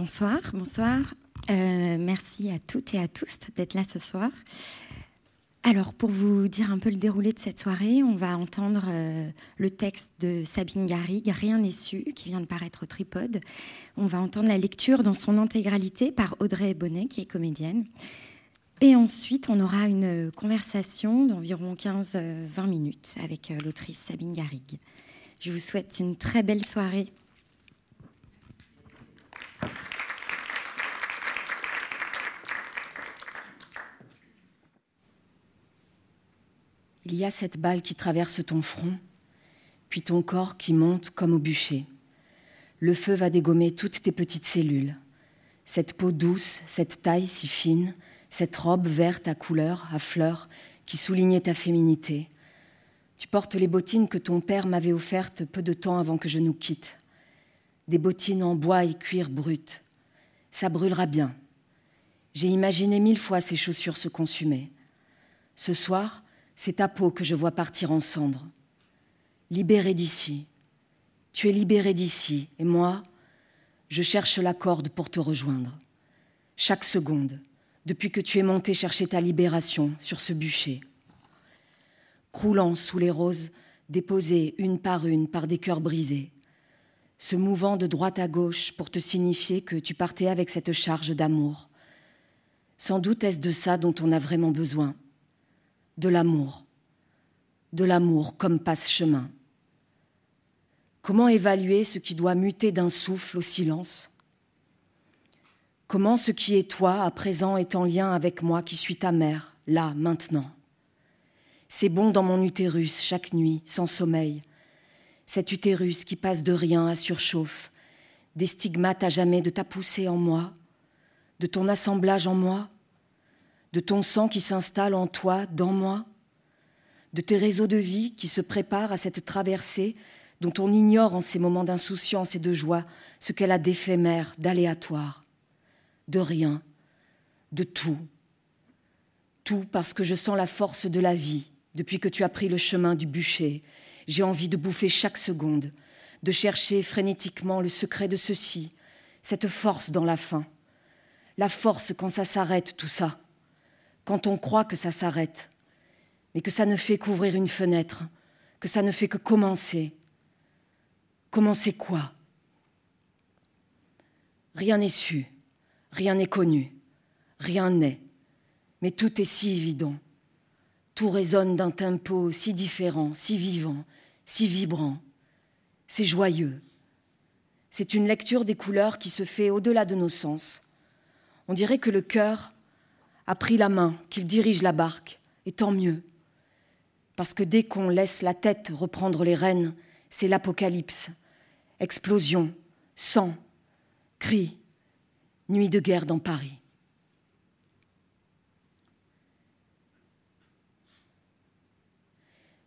Bonsoir, bonsoir. Euh, merci à toutes et à tous d'être là ce soir. Alors, pour vous dire un peu le déroulé de cette soirée, on va entendre euh, le texte de Sabine Garrigue, Rien n'est su, qui vient de paraître au Tripode. On va entendre la lecture dans son intégralité par Audrey Bonnet, qui est comédienne. Et ensuite, on aura une conversation d'environ 15-20 minutes avec euh, l'autrice Sabine Garrigue. Je vous souhaite une très belle soirée. Il y a cette balle qui traverse ton front, puis ton corps qui monte comme au bûcher. Le feu va dégommer toutes tes petites cellules. Cette peau douce, cette taille si fine, cette robe verte à couleurs, à fleurs, qui soulignait ta féminité. Tu portes les bottines que ton père m'avait offertes peu de temps avant que je nous quitte. Des bottines en bois et cuir brut. Ça brûlera bien. J'ai imaginé mille fois ces chaussures se consumer. Ce soir, c'est ta peau que je vois partir en cendres. Libérée d'ici. Tu es libérée d'ici, et moi, je cherche la corde pour te rejoindre. Chaque seconde, depuis que tu es monté chercher ta libération sur ce bûcher. Croulant sous les roses, déposées une par une par des cœurs brisés, se mouvant de droite à gauche pour te signifier que tu partais avec cette charge d'amour. Sans doute est-ce de ça dont on a vraiment besoin de l'amour, de l'amour comme passe-chemin. Comment évaluer ce qui doit muter d'un souffle au silence? Comment ce qui est toi à présent est en lien avec moi qui suis ta mère, là, maintenant? C'est bon dans mon utérus chaque nuit, sans sommeil. Cet utérus qui passe de rien à surchauffe, des stigmates à jamais de ta poussée en moi, de ton assemblage en moi, de ton sang qui s'installe en toi, dans moi, de tes réseaux de vie qui se préparent à cette traversée dont on ignore en ces moments d'insouciance et de joie ce qu'elle a d'éphémère, d'aléatoire, de rien, de tout. Tout parce que je sens la force de la vie depuis que tu as pris le chemin du bûcher. J'ai envie de bouffer chaque seconde, de chercher frénétiquement le secret de ceci, cette force dans la faim. La force quand ça s'arrête, tout ça quand on croit que ça s'arrête, mais que ça ne fait qu'ouvrir une fenêtre, que ça ne fait que commencer. Commencer quoi? Rien n'est su, rien n'est connu, rien n'est, mais tout est si évident. Tout résonne d'un tempo si différent, si vivant, si vibrant. C'est joyeux. C'est une lecture des couleurs qui se fait au-delà de nos sens. On dirait que le cœur a pris la main, qu'il dirige la barque, et tant mieux. Parce que dès qu'on laisse la tête reprendre les rênes, c'est l'apocalypse, explosion, sang, cris, nuit de guerre dans Paris.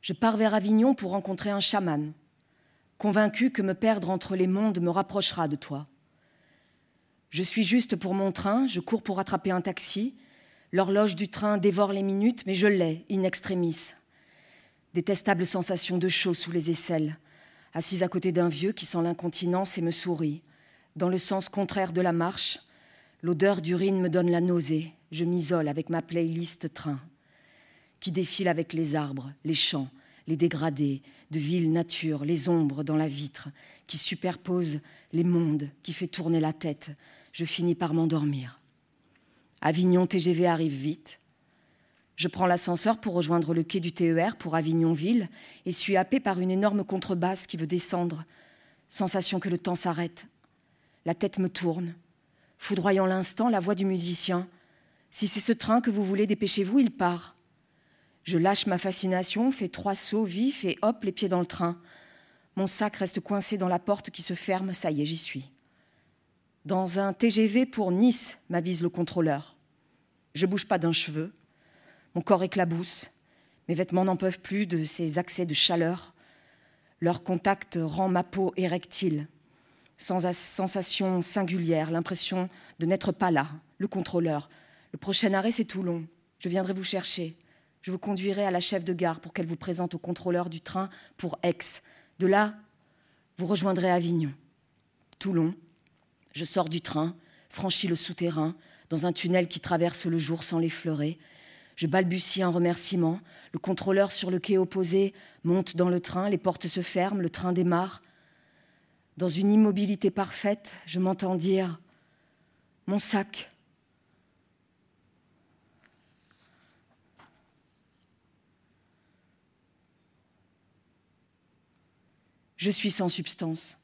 Je pars vers Avignon pour rencontrer un chaman, convaincu que me perdre entre les mondes me rapprochera de toi. Je suis juste pour mon train, je cours pour attraper un taxi, L'horloge du train dévore les minutes, mais je l'ai, in extremis. Détestable sensation de chaud sous les aisselles, assise à côté d'un vieux qui sent l'incontinence et me sourit. Dans le sens contraire de la marche, l'odeur d'urine me donne la nausée. Je m'isole avec ma playlist train, qui défile avec les arbres, les champs, les dégradés, de ville nature, les ombres dans la vitre, qui superpose les mondes, qui fait tourner la tête. Je finis par m'endormir. Avignon TGV arrive vite. Je prends l'ascenseur pour rejoindre le quai du TER pour Avignon-Ville et suis happé par une énorme contrebasse qui veut descendre. Sensation que le temps s'arrête. La tête me tourne. Foudroyant l'instant, la voix du musicien. Si c'est ce train que vous voulez, dépêchez-vous, il part. Je lâche ma fascination, fais trois sauts vifs et hop, les pieds dans le train. Mon sac reste coincé dans la porte qui se ferme, ça y est, j'y suis. Dans un TGV pour Nice, m'avise le contrôleur. Je bouge pas d'un cheveu. Mon corps éclabousse. Mes vêtements n'en peuvent plus de ces accès de chaleur. Leur contact rend ma peau érectile, sans sensation singulière, l'impression de n'être pas là. Le contrôleur. Le prochain arrêt, c'est Toulon. Je viendrai vous chercher. Je vous conduirai à la chef de gare pour qu'elle vous présente au contrôleur du train pour Aix. De là, vous rejoindrez Avignon. Toulon, Je sors du train, franchis le souterrain, dans un tunnel qui traverse le jour sans l'effleurer. Je balbutie un remerciement. Le contrôleur sur le quai opposé monte dans le train, les portes se ferment, le train démarre. Dans une immobilité parfaite, je m'entends dire Mon sac. Je suis sans substance,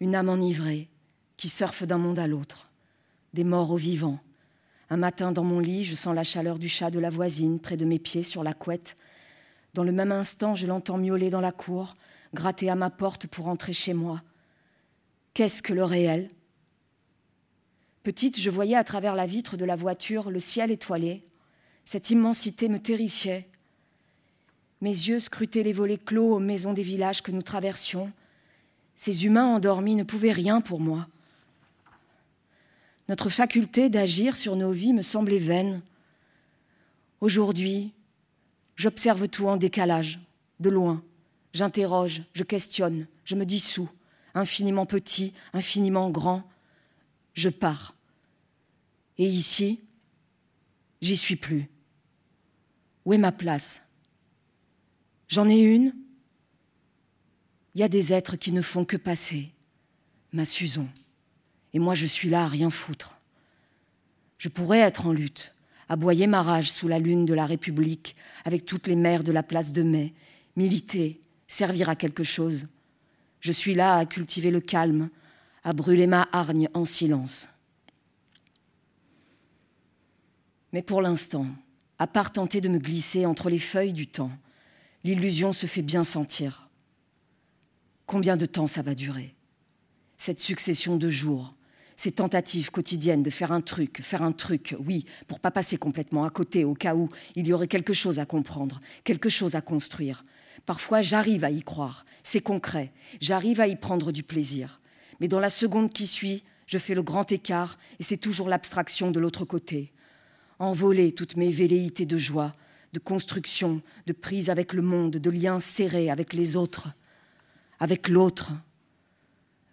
une âme enivrée qui surfe d'un monde à l'autre, des morts aux vivants. Un matin dans mon lit, je sens la chaleur du chat de la voisine près de mes pieds sur la couette. Dans le même instant, je l'entends miauler dans la cour, gratter à ma porte pour entrer chez moi. Qu'est-ce que le réel? Petite, je voyais à travers la vitre de la voiture le ciel étoilé. Cette immensité me terrifiait. Mes yeux scrutaient les volets clos aux maisons des villages que nous traversions. Ces humains endormis ne pouvaient rien pour moi. Notre faculté d'agir sur nos vies me semblait vaine. Aujourd'hui, j'observe tout en décalage, de loin. J'interroge, je questionne, je me dissous, infiniment petit, infiniment grand. Je pars. Et ici, j'y suis plus. Où est ma place? J'en ai une. Il y a des êtres qui ne font que passer. Ma Susan. Et moi, je suis là à rien foutre. Je pourrais être en lutte, aboyer ma rage sous la lune de la République, avec toutes les mères de la place de mai, militer, servir à quelque chose. Je suis là à cultiver le calme, à brûler ma hargne en silence. Mais pour l'instant, à part tenter de me glisser entre les feuilles du temps, l'illusion se fait bien sentir. Combien de temps ça va durer? Cette succession de jours, ces tentatives quotidiennes de faire un truc, faire un truc, oui, pour pas passer complètement à côté au cas où il y aurait quelque chose à comprendre, quelque chose à construire. Parfois, j'arrive à y croire, c'est concret, j'arrive à y prendre du plaisir. Mais dans la seconde qui suit, je fais le grand écart et c'est toujours l'abstraction de l'autre côté. Envoler toutes mes velléités de joie, de construction, de prise avec le monde, de liens serrés avec les autres, avec l'autre.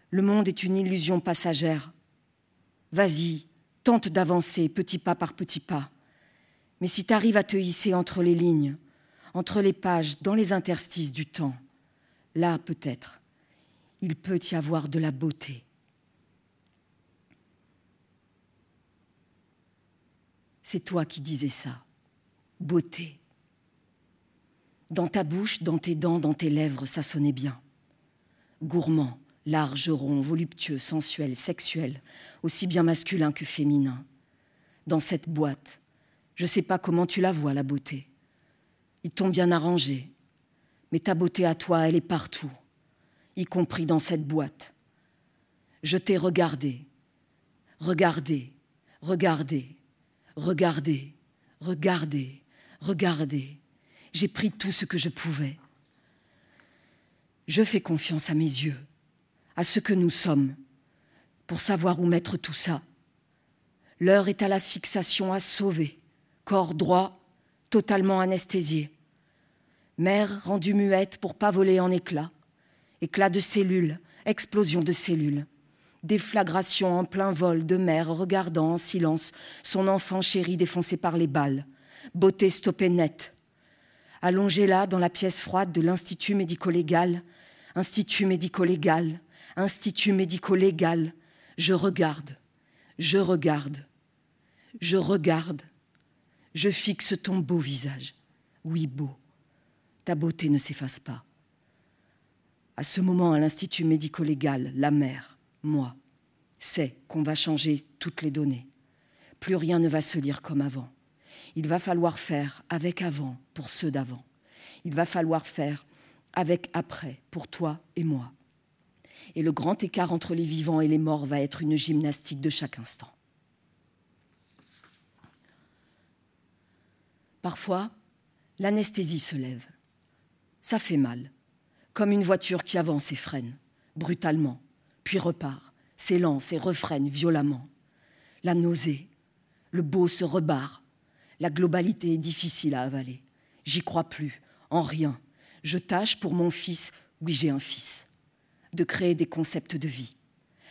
Le monde est une illusion passagère. Vas-y, tente d'avancer petit pas par petit pas. Mais si tu arrives à te hisser entre les lignes, entre les pages, dans les interstices du temps, là peut-être, il peut y avoir de la beauté. C'est toi qui disais ça beauté. Dans ta bouche, dans tes dents, dans tes lèvres, ça sonnait bien. Gourmand, large, rond, voluptueux, sensuel, sexuel, aussi bien masculin que féminin. Dans cette boîte, je ne sais pas comment tu la vois, la beauté. Ils t'ont bien arrangé, mais ta beauté à toi, elle est partout, y compris dans cette boîte. Je t'ai regardé, regardé, regardé, regardé, regardé, Regardez, j'ai pris tout ce que je pouvais. Je fais confiance à mes yeux, à ce que nous sommes, pour savoir où mettre tout ça. L'heure est à la fixation à sauver, corps droit, totalement anesthésié. Mère rendue muette pour pas voler en éclats. Éclat de cellules, explosion de cellules. Déflagration en plein vol de mère regardant en silence son enfant chéri défoncé par les balles beauté stoppée net. Allongée là, dans la pièce froide de l'Institut médico-légal, Institut médico-légal, Institut médico-légal, je regarde, je regarde, je regarde, je fixe ton beau visage. Oui, beau, ta beauté ne s'efface pas. À ce moment, à l'Institut médico-légal, la mère, moi, sait qu'on va changer toutes les données. Plus rien ne va se lire comme avant il va falloir faire avec avant pour ceux d'avant. Il va falloir faire avec après pour toi et moi. Et le grand écart entre les vivants et les morts va être une gymnastique de chaque instant. Parfois, l'anesthésie se lève. Ça fait mal, comme une voiture qui avance et freine, brutalement, puis repart, s'élance et refreine violemment. La nausée, le beau se rebarre, la globalité est difficile à avaler. J'y crois plus, en rien. Je tâche pour mon fils, oui j'ai un fils, de créer des concepts de vie,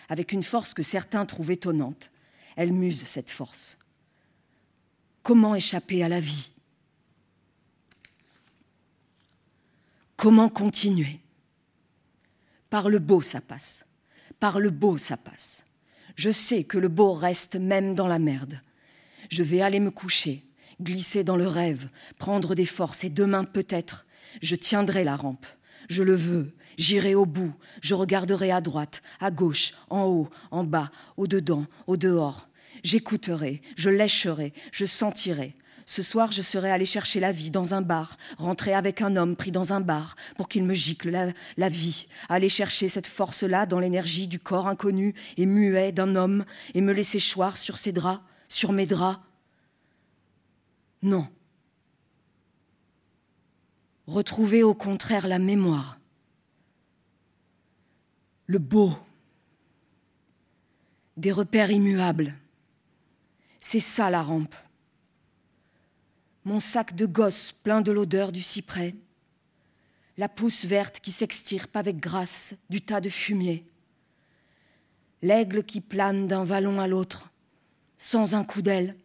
avec une force que certains trouvent étonnante. Elle muse cette force. Comment échapper à la vie? Comment continuer? Par le beau, ça passe. Par le beau, ça passe. Je sais que le beau reste même dans la merde. Je vais aller me coucher, glisser dans le rêve, prendre des forces, et demain peut-être, je tiendrai la rampe. Je le veux, j'irai au bout, je regarderai à droite, à gauche, en haut, en bas, au dedans, au dehors. J'écouterai, je lècherai, je sentirai. Ce soir, je serai allé chercher la vie dans un bar, rentrer avec un homme pris dans un bar pour qu'il me gicle la, la vie, aller chercher cette force-là dans l'énergie du corps inconnu et muet d'un homme et me laisser choir sur ses draps, sur mes draps. Non. Retrouver au contraire la mémoire, le beau, des repères immuables. C'est ça la rampe. Mon sac de gosse plein de l'odeur du cyprès, la pousse verte qui s'extirpe avec grâce du tas de fumier, l'aigle qui plane d'un vallon à l'autre, sans un coup d'aile,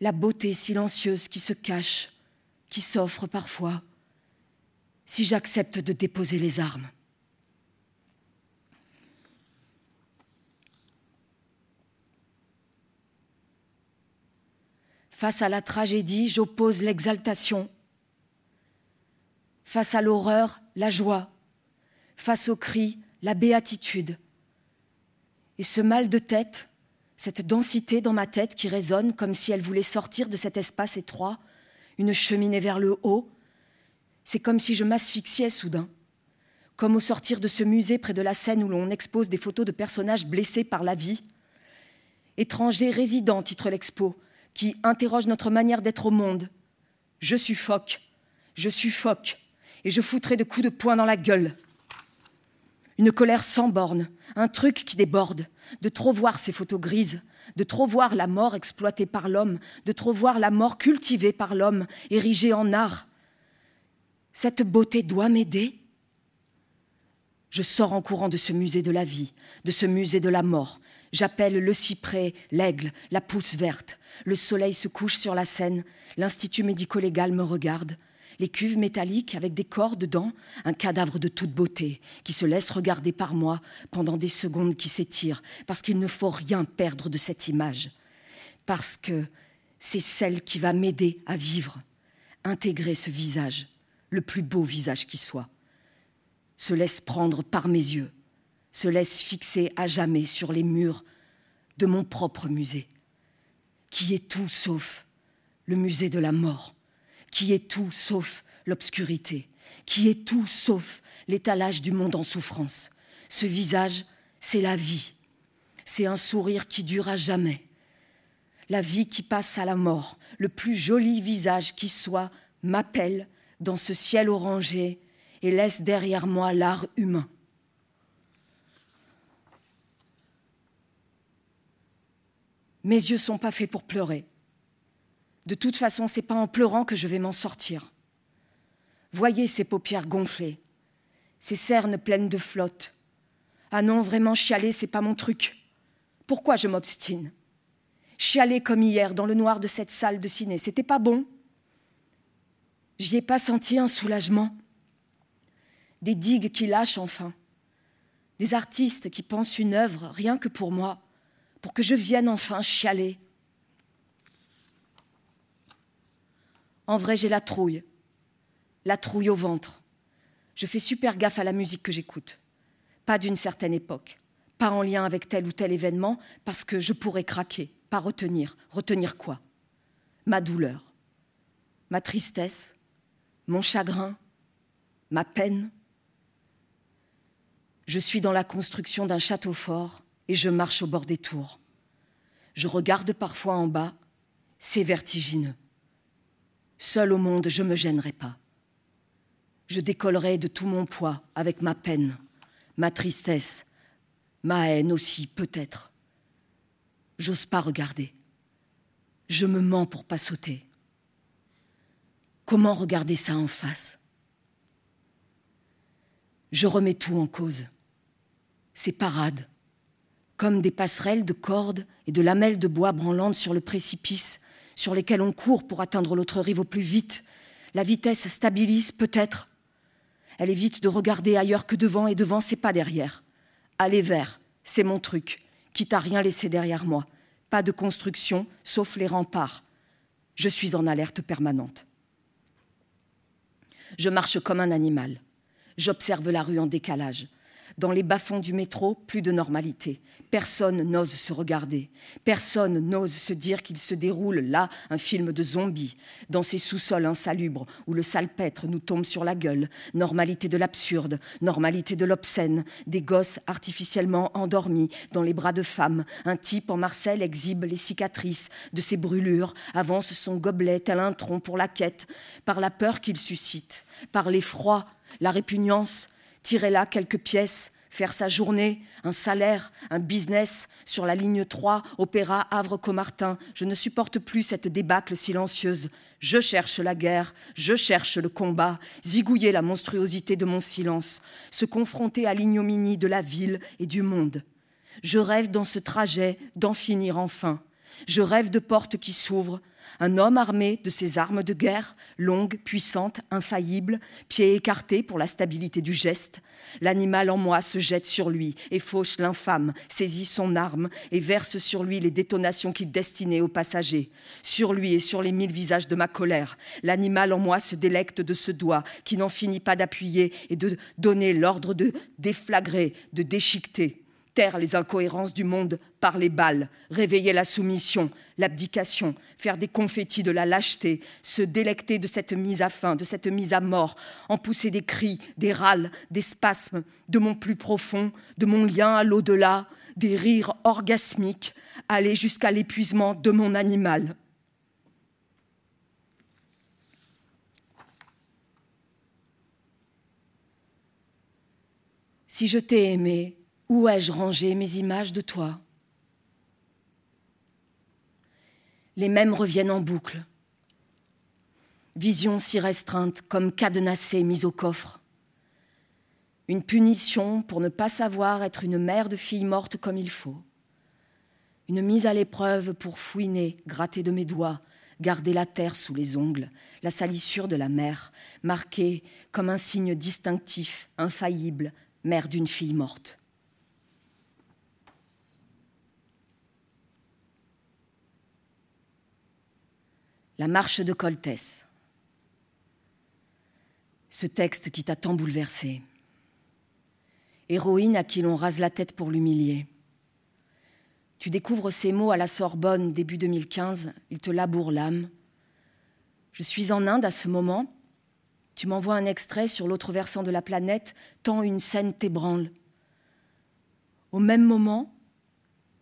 la beauté silencieuse qui se cache, qui s'offre parfois, si j'accepte de déposer les armes. Face à la tragédie, j'oppose l'exaltation. Face à l'horreur, la joie. Face au cri, la béatitude. Et ce mal de tête, cette densité dans ma tête qui résonne comme si elle voulait sortir de cet espace étroit, une cheminée vers le haut, c'est comme si je m'asphyxiais soudain, comme au sortir de ce musée près de la scène où l'on expose des photos de personnages blessés par la vie. Étrangers résidents, titre l'expo, qui interroge notre manière d'être au monde. Je suffoque, je suffoque, et je foutrai de coups de poing dans la gueule. Une colère sans borne, un truc qui déborde, de trop voir ces photos grises, de trop voir la mort exploitée par l'homme, de trop voir la mort cultivée par l'homme, érigée en art. Cette beauté doit m'aider. Je sors en courant de ce musée de la vie, de ce musée de la mort, J'appelle le cyprès, l'aigle, la pousse verte. Le soleil se couche sur la scène. L'Institut médico-légal me regarde. Les cuves métalliques avec des corps dedans, un cadavre de toute beauté qui se laisse regarder par moi pendant des secondes qui s'étirent, parce qu'il ne faut rien perdre de cette image. Parce que c'est celle qui va m'aider à vivre, intégrer ce visage, le plus beau visage qui soit, se laisse prendre par mes yeux se laisse fixer à jamais sur les murs de mon propre musée, qui est tout sauf le musée de la mort, qui est tout sauf l'obscurité, qui est tout sauf l'étalage du monde en souffrance. Ce visage, c'est la vie, c'est un sourire qui dure à jamais. La vie qui passe à la mort, le plus joli visage qui soit, m'appelle dans ce ciel orangé et laisse derrière moi l'art humain. Mes yeux sont pas faits pour pleurer. De toute façon, c'est pas en pleurant que je vais m'en sortir. Voyez ces paupières gonflées, ces cernes pleines de flotte. Ah non, vraiment chialer, c'est pas mon truc. Pourquoi je m'obstine? Chialer comme hier dans le noir de cette salle de ciné, c'était pas bon. J'y ai pas senti un soulagement. Des digues qui lâchent enfin. Des artistes qui pensent une œuvre rien que pour moi pour que je vienne enfin chialer. En vrai, j'ai la trouille, la trouille au ventre. Je fais super gaffe à la musique que j'écoute. Pas d'une certaine époque, pas en lien avec tel ou tel événement, parce que je pourrais craquer, pas retenir. Retenir quoi? Ma douleur, ma tristesse, mon chagrin, ma peine. Je suis dans la construction d'un château fort et je marche au bord des tours. Je regarde parfois en bas, c'est vertigineux. Seul au monde, je ne me gênerai pas. Je décollerai de tout mon poids avec ma peine, ma tristesse, ma haine aussi peut-être. J'ose pas regarder. Je me mens pour pas sauter. Comment regarder ça en face? Je remets tout en cause. ces parades, comme des passerelles de cordes et de lamelles de bois branlantes sur le précipice, sur lesquelles on court pour atteindre l'autre rive au plus vite. La vitesse stabilise peut-être. Elle évite de regarder ailleurs que devant et devant, c'est pas derrière. Aller vers, c'est mon truc, quitte à rien laisser derrière moi. Pas de construction, sauf les remparts. Je suis en alerte permanente. Je marche comme un animal. J'observe la rue en décalage. Dans les bas-fonds du métro, plus de normalité. Personne n'ose se regarder. Personne n'ose se dire qu'il se déroule là un film de zombies. Dans ces sous-sols insalubres où le salpêtre nous tombe sur la gueule. Normalité de l'absurde, normalité de l'obscène. Des gosses artificiellement endormis dans les bras de femmes. Un type en Marcel exhibe les cicatrices de ses brûlures, avance son gobelet tel un tronc pour la quête, par la peur qu'il suscite, par l'effroi, la répugnance, tirer là quelques pièces, faire sa journée, un salaire, un business sur la ligne 3, Opéra Havre-Comartin. Je ne supporte plus cette débâcle silencieuse. Je cherche la guerre, je cherche le combat, zigouiller la monstruosité de mon silence, se confronter à l'ignominie de la ville et du monde. Je rêve dans ce trajet d'en finir enfin. Je rêve de portes qui s'ouvrent, un homme armé de ses armes de guerre, longues, puissantes, infaillibles, pieds écartés pour la stabilité du geste. L'animal en moi se jette sur lui et fauche l'infâme, saisit son arme et verse sur lui les détonations qu'il destinait aux passagers. Sur lui et sur les mille visages de ma colère, l'animal en moi se délecte de ce doigt qui n'en finit pas d'appuyer et de donner l'ordre de déflagrer, de déchiqueter taire les incohérences du monde par les balles, réveiller la soumission, l'abdication, faire des confettis de la lâcheté, se délecter de cette mise à fin, de cette mise à mort, en pousser des cris, des râles, des spasmes, de mon plus profond, de mon lien à l'au-delà, des rires orgasmiques, aller jusqu'à l'épuisement de mon animal. Si je t'ai aimé, où ai-je rangé mes images de toi? Les mêmes reviennent en boucle. Vision si restreinte, comme cadenassée mise au coffre. Une punition pour ne pas savoir être une mère de fille morte comme il faut. Une mise à l'épreuve pour fouiner, gratter de mes doigts, garder la terre sous les ongles, la salissure de la mer, marquée comme un signe distinctif, infaillible, mère d'une fille morte. La marche de Coltès. Ce texte qui t'a tant bouleversé. Héroïne à qui l'on rase la tête pour l'humilier. Tu découvres ces mots à la Sorbonne début 2015, ils te labourent l'âme. Je suis en Inde à ce moment. Tu m'envoies un extrait sur l'autre versant de la planète, tant une scène t'ébranle. Au même moment,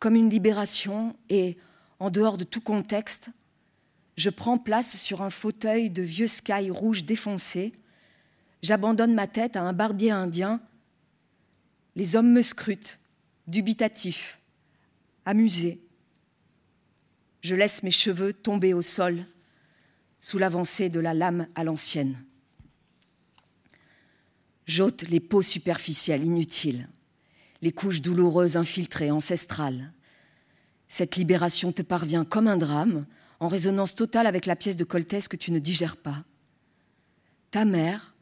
comme une libération et en dehors de tout contexte, je prends place sur un fauteuil de vieux sky rouge défoncé. J'abandonne ma tête à un barbier indien. Les hommes me scrutent, dubitatifs, amusés. Je laisse mes cheveux tomber au sol sous l'avancée de la lame à l'ancienne. J'ôte les peaux superficielles inutiles, les couches douloureuses infiltrées, ancestrales. Cette libération te parvient comme un drame, en résonance totale avec la pièce de Coltès que tu ne digères pas. Ta mère,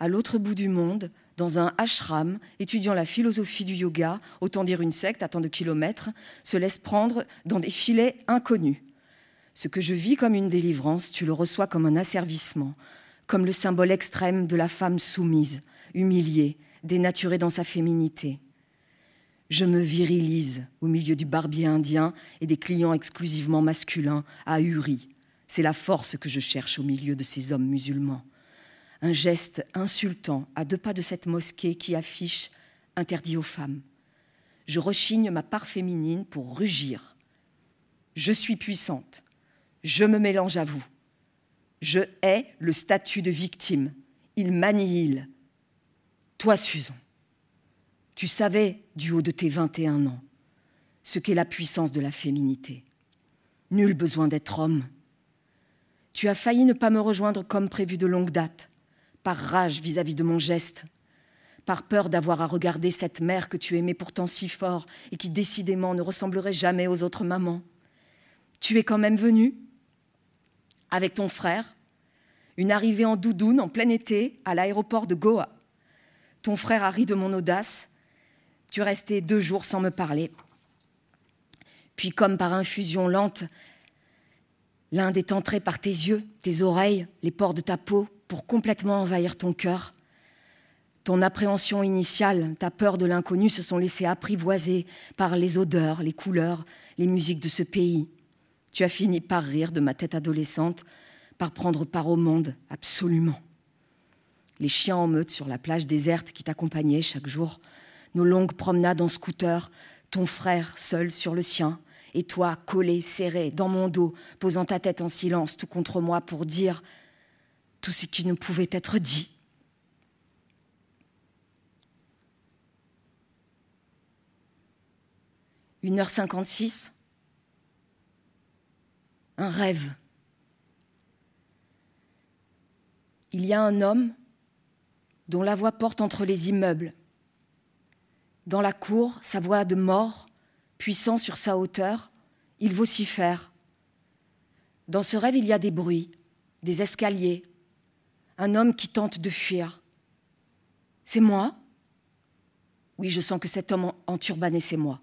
à l'autre bout du monde, dans un ashram, étudiant la philosophie du yoga, autant dire une secte à tant de kilomètres, se laisse prendre dans des filets inconnus. Ce que je vis comme une délivrance, tu le reçois comme un asservissement, comme le symbole extrême de la femme soumise, humiliée, dénaturée dans sa féminité. Je me virilise au milieu du barbier indien et des clients exclusivement masculins, ahuris. C'est la force que je cherche au milieu de ces hommes musulmans. Un geste insultant à deux pas de cette mosquée qui affiche interdit aux femmes. Je rechigne ma part féminine pour rugir. Je suis puissante. Je me mélange à vous. Je hais le statut de victime. Il m'annihile. Toi, Susan, tu savais, du haut de tes 21 ans, ce qu'est la puissance de la féminité. Nul besoin d'être homme. Tu as failli ne pas me rejoindre comme prévu de longue date, par rage vis-à-vis de mon geste, par peur d'avoir à regarder cette mère que tu aimais pourtant si fort et qui décidément ne ressemblerait jamais aux autres mamans. Tu es quand même venu avec ton frère, une arrivée en doudoune en plein été à l'aéroport de Goa. Ton frère a ri de mon audace. Tu es resté deux jours sans me parler. Puis, comme par infusion lente, l'Inde est entré par tes yeux, tes oreilles, les pores de ta peau, pour complètement envahir ton cœur. Ton appréhension initiale, ta peur de l'inconnu se sont laissées apprivoiser par les odeurs, les couleurs, les musiques de ce pays. Tu as fini par rire de ma tête adolescente, par prendre part au monde, absolument. Les chiens en meute sur la plage déserte qui t'accompagnaient chaque jour, nos longues promenades en scooter, ton frère seul sur le sien, et toi collé, serré, dans mon dos, posant ta tête en silence tout contre moi pour dire tout ce qui ne pouvait être dit. 1h56. Un rêve. Il y a un homme dont la voix porte entre les immeubles. Dans la cour, sa voix de mort, puissant sur sa hauteur, il vocifère. Dans ce rêve, il y a des bruits, des escaliers, un homme qui tente de fuir. C'est moi? Oui, je sens que cet homme en turbané, c'est moi.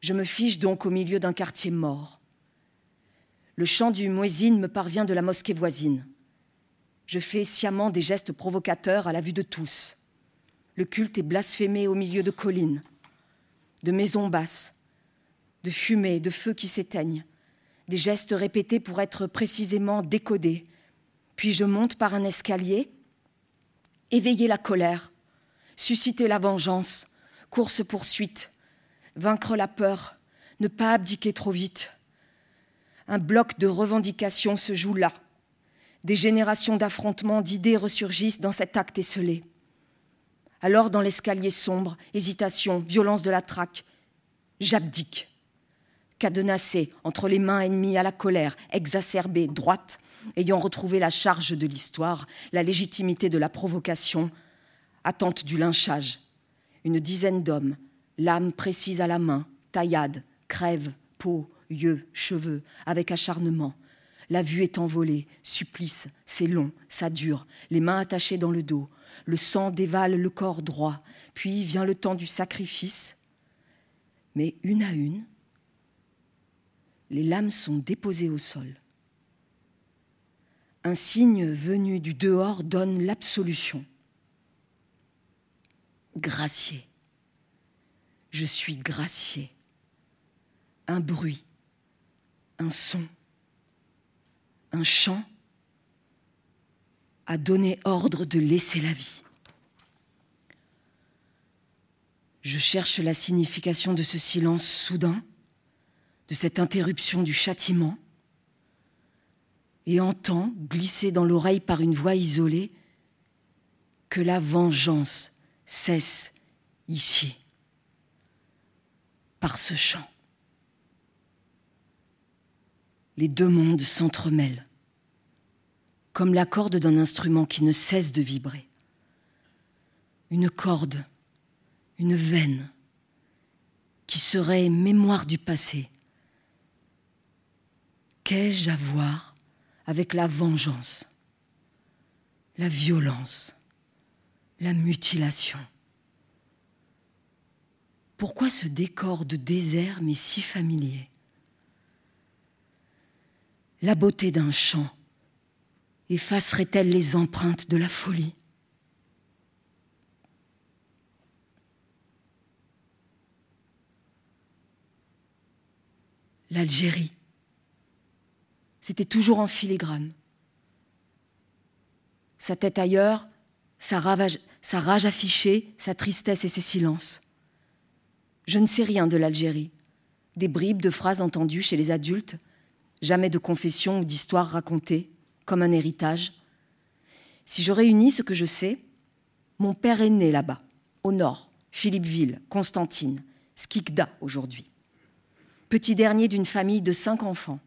Je me fiche donc au milieu d'un quartier mort. Le chant du muezzin me parvient de la mosquée voisine. Je fais sciemment des gestes provocateurs à la vue de tous. Le culte est blasphémé au milieu de collines, de maisons basses, de fumée, de feux qui s'éteignent, des gestes répétés pour être précisément décodés. Puis je monte par un escalier, éveiller la colère, susciter la vengeance, course-poursuite, vaincre la peur, ne pas abdiquer trop vite. Un bloc de revendications se joue là. Des générations d'affrontements, d'idées ressurgissent dans cet acte esselé. Alors, dans l'escalier sombre, hésitation, violence de la traque, j'abdique. Cadenassé entre les mains ennemies à la colère, exacerbée, droite, ayant retrouvé la charge de l'histoire, la légitimité de la provocation, attente du lynchage. Une dizaine d'hommes, l'âme précise à la main, taillade, crève, peau, yeux, cheveux, avec acharnement. La vue est envolée, supplice, c'est long, ça dure, les mains attachées dans le dos, le sang dévale le corps droit, puis vient le temps du sacrifice. Mais une à une, les lames sont déposées au sol. Un signe venu du dehors donne l'absolution. Gracier je suis gracié. Un bruit, un son, un chant a donné ordre de laisser la vie. Je cherche la signification de ce silence soudain, de cette interruption du châtiment, et entends glisser dans l'oreille par une voix isolée que la vengeance cesse ici par ce chant. Les deux mondes s'entremêlent, comme la corde d'un instrument qui ne cesse de vibrer. Une corde, une veine, qui serait mémoire du passé. Qu'ai-je à voir avec la vengeance, la violence, la mutilation? Pourquoi ce décor de désert m'est si familier? La beauté d'un chant effacerait-elle les empreintes de la folie? L'Algérie, c'était toujours en filigrane. Sa tête ailleurs, sa, rage affichée, sa tristesse et ses silences. Je ne sais rien de l'Algérie. Des bribes de phrases entendues chez les adultes, jamais de confessions ou d'histoires racontées, comme un héritage. Si je réunis ce que je sais, mon père est né là-bas, au nord, Philippeville, Constantine, Skikda aujourd'hui. Petit dernier d'une famille de cinq enfants.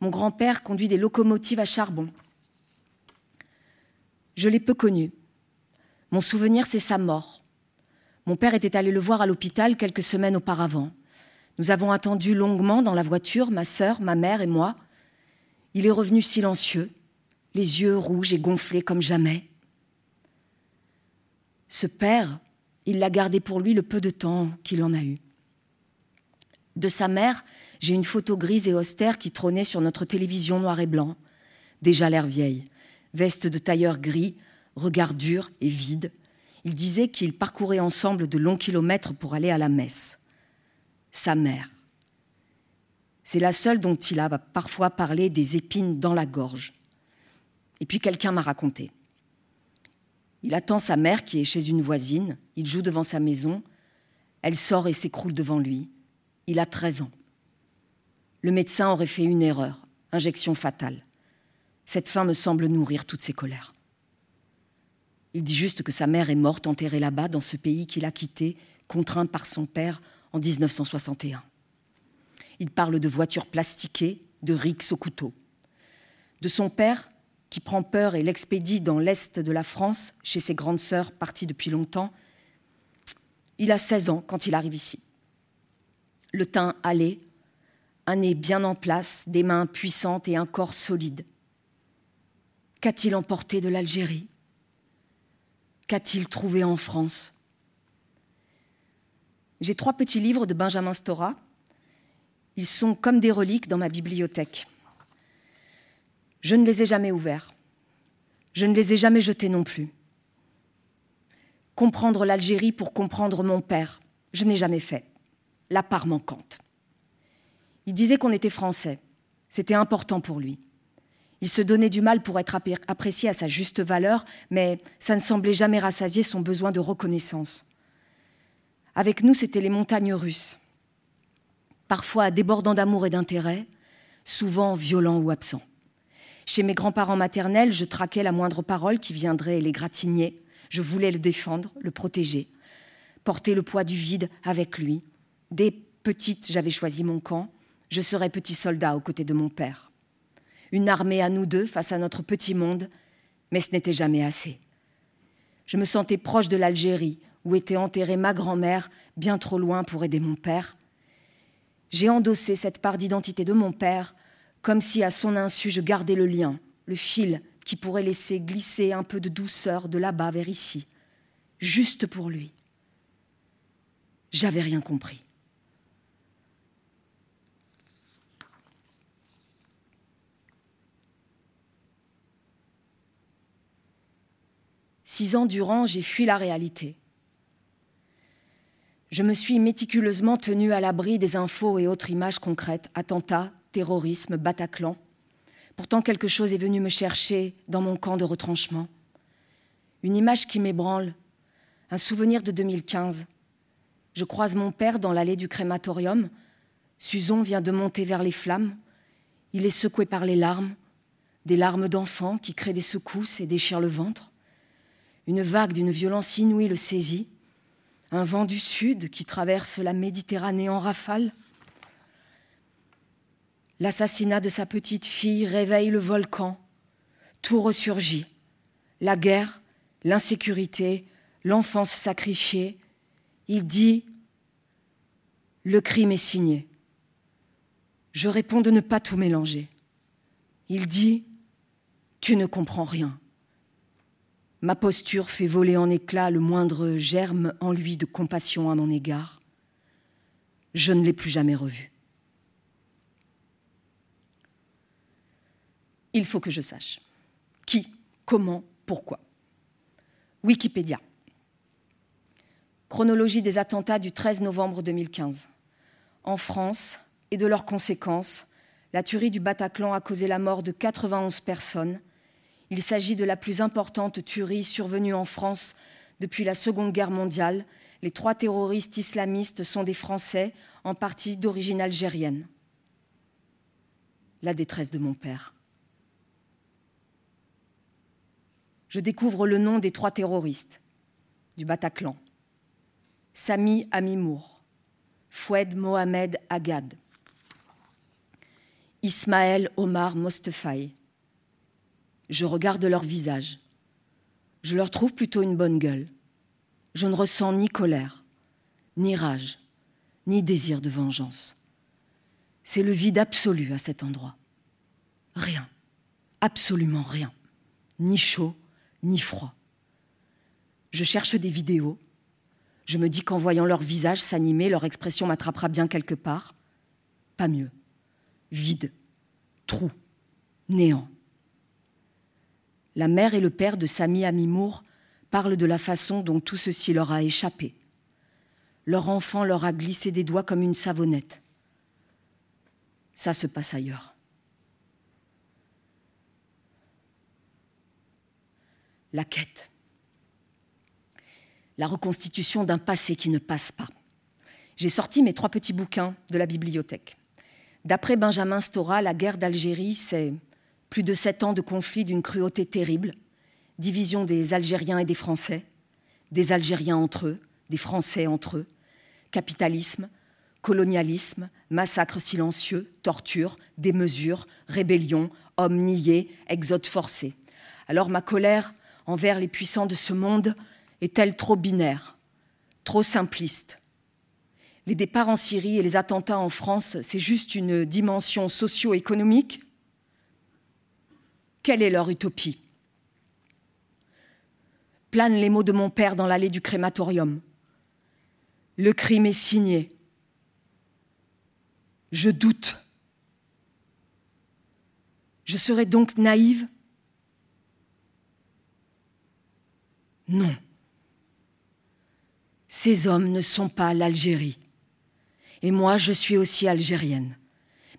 Mon grand-père conduit des locomotives à charbon. Je l'ai peu connu. Mon souvenir, c'est sa mort. Mon père était allé le voir à l'hôpital quelques semaines auparavant. Nous avons attendu longuement dans la voiture, ma sœur, ma mère et moi. Il est revenu silencieux, les yeux rouges et gonflés comme jamais. Ce père, il l'a gardé pour lui le peu de temps qu'il en a eu. De sa mère, j'ai une photo grise et austère qui trônait sur notre télévision noir et blanc, déjà l'air vieille, veste de tailleur gris, regard dur et vide. Il disait qu'ils parcouraient ensemble de longs kilomètres pour aller à la messe. Sa mère. C'est la seule dont il a parfois parlé des épines dans la gorge. Et puis quelqu'un m'a raconté. Il attend sa mère qui est chez une voisine, il joue devant sa maison, elle sort et s'écroule devant lui. Il a 13 ans. Le médecin aurait fait une erreur, injection fatale. Cette fin me semble nourrir toutes ses colères. Il dit juste que sa mère est morte enterrée là-bas, dans ce pays qu'il a quitté, contraint par son père en 1961. Il parle de voitures plastiquées, de rixes au couteau. De son père, qui prend peur et l'expédie dans l'est de la France, chez ses grandes sœurs parties depuis longtemps. Il a 16 ans quand il arrive ici. Le teint allé, un nez bien en place, des mains puissantes et un corps solide. Qu'a-t-il emporté de l'Algérie? Qu'a-t-il trouvé en France? J'ai trois petits livres de Benjamin Stora. Ils sont comme des reliques dans ma bibliothèque. Je ne les ai jamais ouverts. Je ne les ai jamais jetés non plus. Comprendre l'Algérie pour comprendre mon père, je n'ai jamais fait. La part manquante. Il disait qu'on était français. C'était important pour lui. Il se donnait du mal pour être apprécié à sa juste valeur, mais ça ne semblait jamais rassasier son besoin de reconnaissance. Avec nous, c'était les montagnes russes. Parfois débordant d'amour et d'intérêt, souvent violents ou absents. Chez mes grands-parents maternels, je traquais la moindre parole qui viendrait les gratigner. Je voulais le défendre, le protéger, porter le poids du vide avec lui. Dès petite, j'avais choisi mon camp. Je serais petit soldat aux côtés de mon père. Une armée à nous deux face à notre petit monde, mais ce n'était jamais assez. Je me sentais proche de l'Algérie, où était enterrée ma grand-mère, bien trop loin pour aider mon père. J'ai endossé cette part d'identité de mon père, comme si à son insu je gardais le lien, le fil qui pourrait laisser glisser un peu de douceur de là-bas vers ici, juste pour lui. J'avais rien compris. Six ans durant, j'ai fui la réalité. Je me suis méticuleusement tenue à l'abri des infos et autres images concrètes, attentats, terrorisme, Bataclan. Pourtant, quelque chose est venu me chercher dans mon camp de retranchement. Une image qui m'ébranle, un souvenir de 2015. Je croise mon père dans l'allée du crématorium. Suzon vient de monter vers les flammes. Il est secoué par les larmes, des larmes d'enfant qui créent des secousses et déchirent le ventre. Une vague d'une violence inouïe le saisit. Un vent du sud qui traverse la Méditerranée en rafale. L'assassinat de sa petite fille réveille le volcan. Tout ressurgit. La guerre, l'insécurité, l'enfance sacrifiée. Il dit Le crime est signé. Je réponds de ne pas tout mélanger. Il dit Tu ne comprends rien. Ma posture fait voler en éclats le moindre germe en lui de compassion à mon égard. Je ne l'ai plus jamais revu. Il faut que je sache. Qui, comment, pourquoi. Wikipédia. Chronologie des attentats du 13 novembre 2015. En France et de leurs conséquences, la tuerie du Bataclan a causé la mort de 91 personnes, il s'agit de la plus importante tuerie survenue en France depuis la Seconde Guerre mondiale. Les trois terroristes islamistes sont des Français, en partie d'origine algérienne. La détresse de mon père. Je découvre le nom des trois terroristes du Bataclan. Sami Amimour, Foued Mohamed Agad, Ismaël Omar Mostefaï, je regarde leur visage. Je leur trouve plutôt une bonne gueule. Je ne ressens ni colère, ni rage, ni désir de vengeance. C'est le vide absolu à cet endroit. Rien, absolument rien, ni chaud, ni froid. Je cherche des vidéos. Je me dis qu'en voyant leur visage s'animer, leur expression m'attrapera bien quelque part. Pas mieux. Vide, trou, néant. La mère et le père de Sami Amimour parlent de la façon dont tout ceci leur a échappé. Leur enfant leur a glissé des doigts comme une savonnette. Ça se passe ailleurs. La quête. La reconstitution d'un passé qui ne passe pas. J'ai sorti mes trois petits bouquins de la bibliothèque. D'après Benjamin Stora, la guerre d'Algérie, c'est plus de sept ans de conflit d'une cruauté terrible, division des Algériens et des Français, des Algériens entre eux, des Français entre eux, capitalisme, colonialisme, massacre silencieux, torture, démesure, rébellion, hommes niés, exode forcé. Alors ma colère envers les puissants de ce monde est-elle trop binaire, trop simpliste? Les départs en Syrie et les attentats en France, c'est juste une dimension socio-économique? Quelle est leur utopie Planent les mots de mon père dans l'allée du crématorium. Le crime est signé. Je doute. Je serais donc naïve Non. Ces hommes ne sont pas l'Algérie. Et moi, je suis aussi algérienne.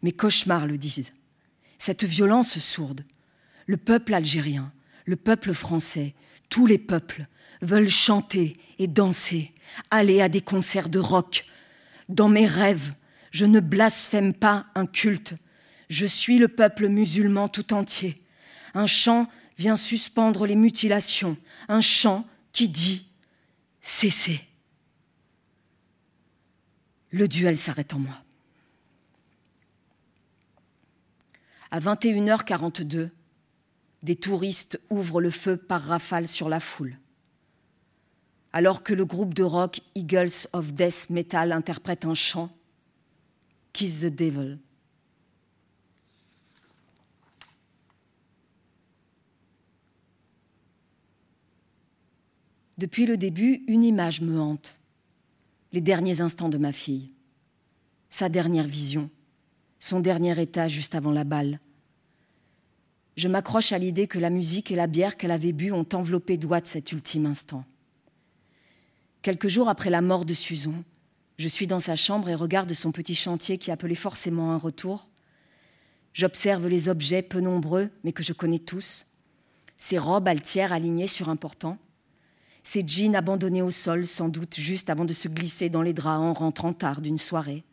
Mes cauchemars le disent. Cette violence sourde, le peuple algérien, le peuple français, tous les peuples veulent chanter et danser, aller à des concerts de rock. Dans mes rêves, je ne blasphème pas un culte. Je suis le peuple musulman tout entier. Un chant vient suspendre les mutilations, un chant qui dit Cessez. Le duel s'arrête en moi. À 21h42, des touristes ouvrent le feu par rafale sur la foule. Alors que le groupe de rock Eagles of Death Metal interprète un chant, Kiss the Devil. Depuis le début, une image me hante. Les derniers instants de ma fille. Sa dernière vision. Son dernier état juste avant la balle. Je m'accroche à l'idée que la musique et la bière qu'elle avait bu ont enveloppé de cet ultime instant. Quelques jours après la mort de Suzon, je suis dans sa chambre et regarde son petit chantier qui appelait forcément un retour. J'observe les objets peu nombreux, mais que je connais tous. Ses robes altières alignées sur un portant. Ses jeans abandonnés au sol, sans doute juste avant de se glisser dans les draps en rentrant tard d'une soirée.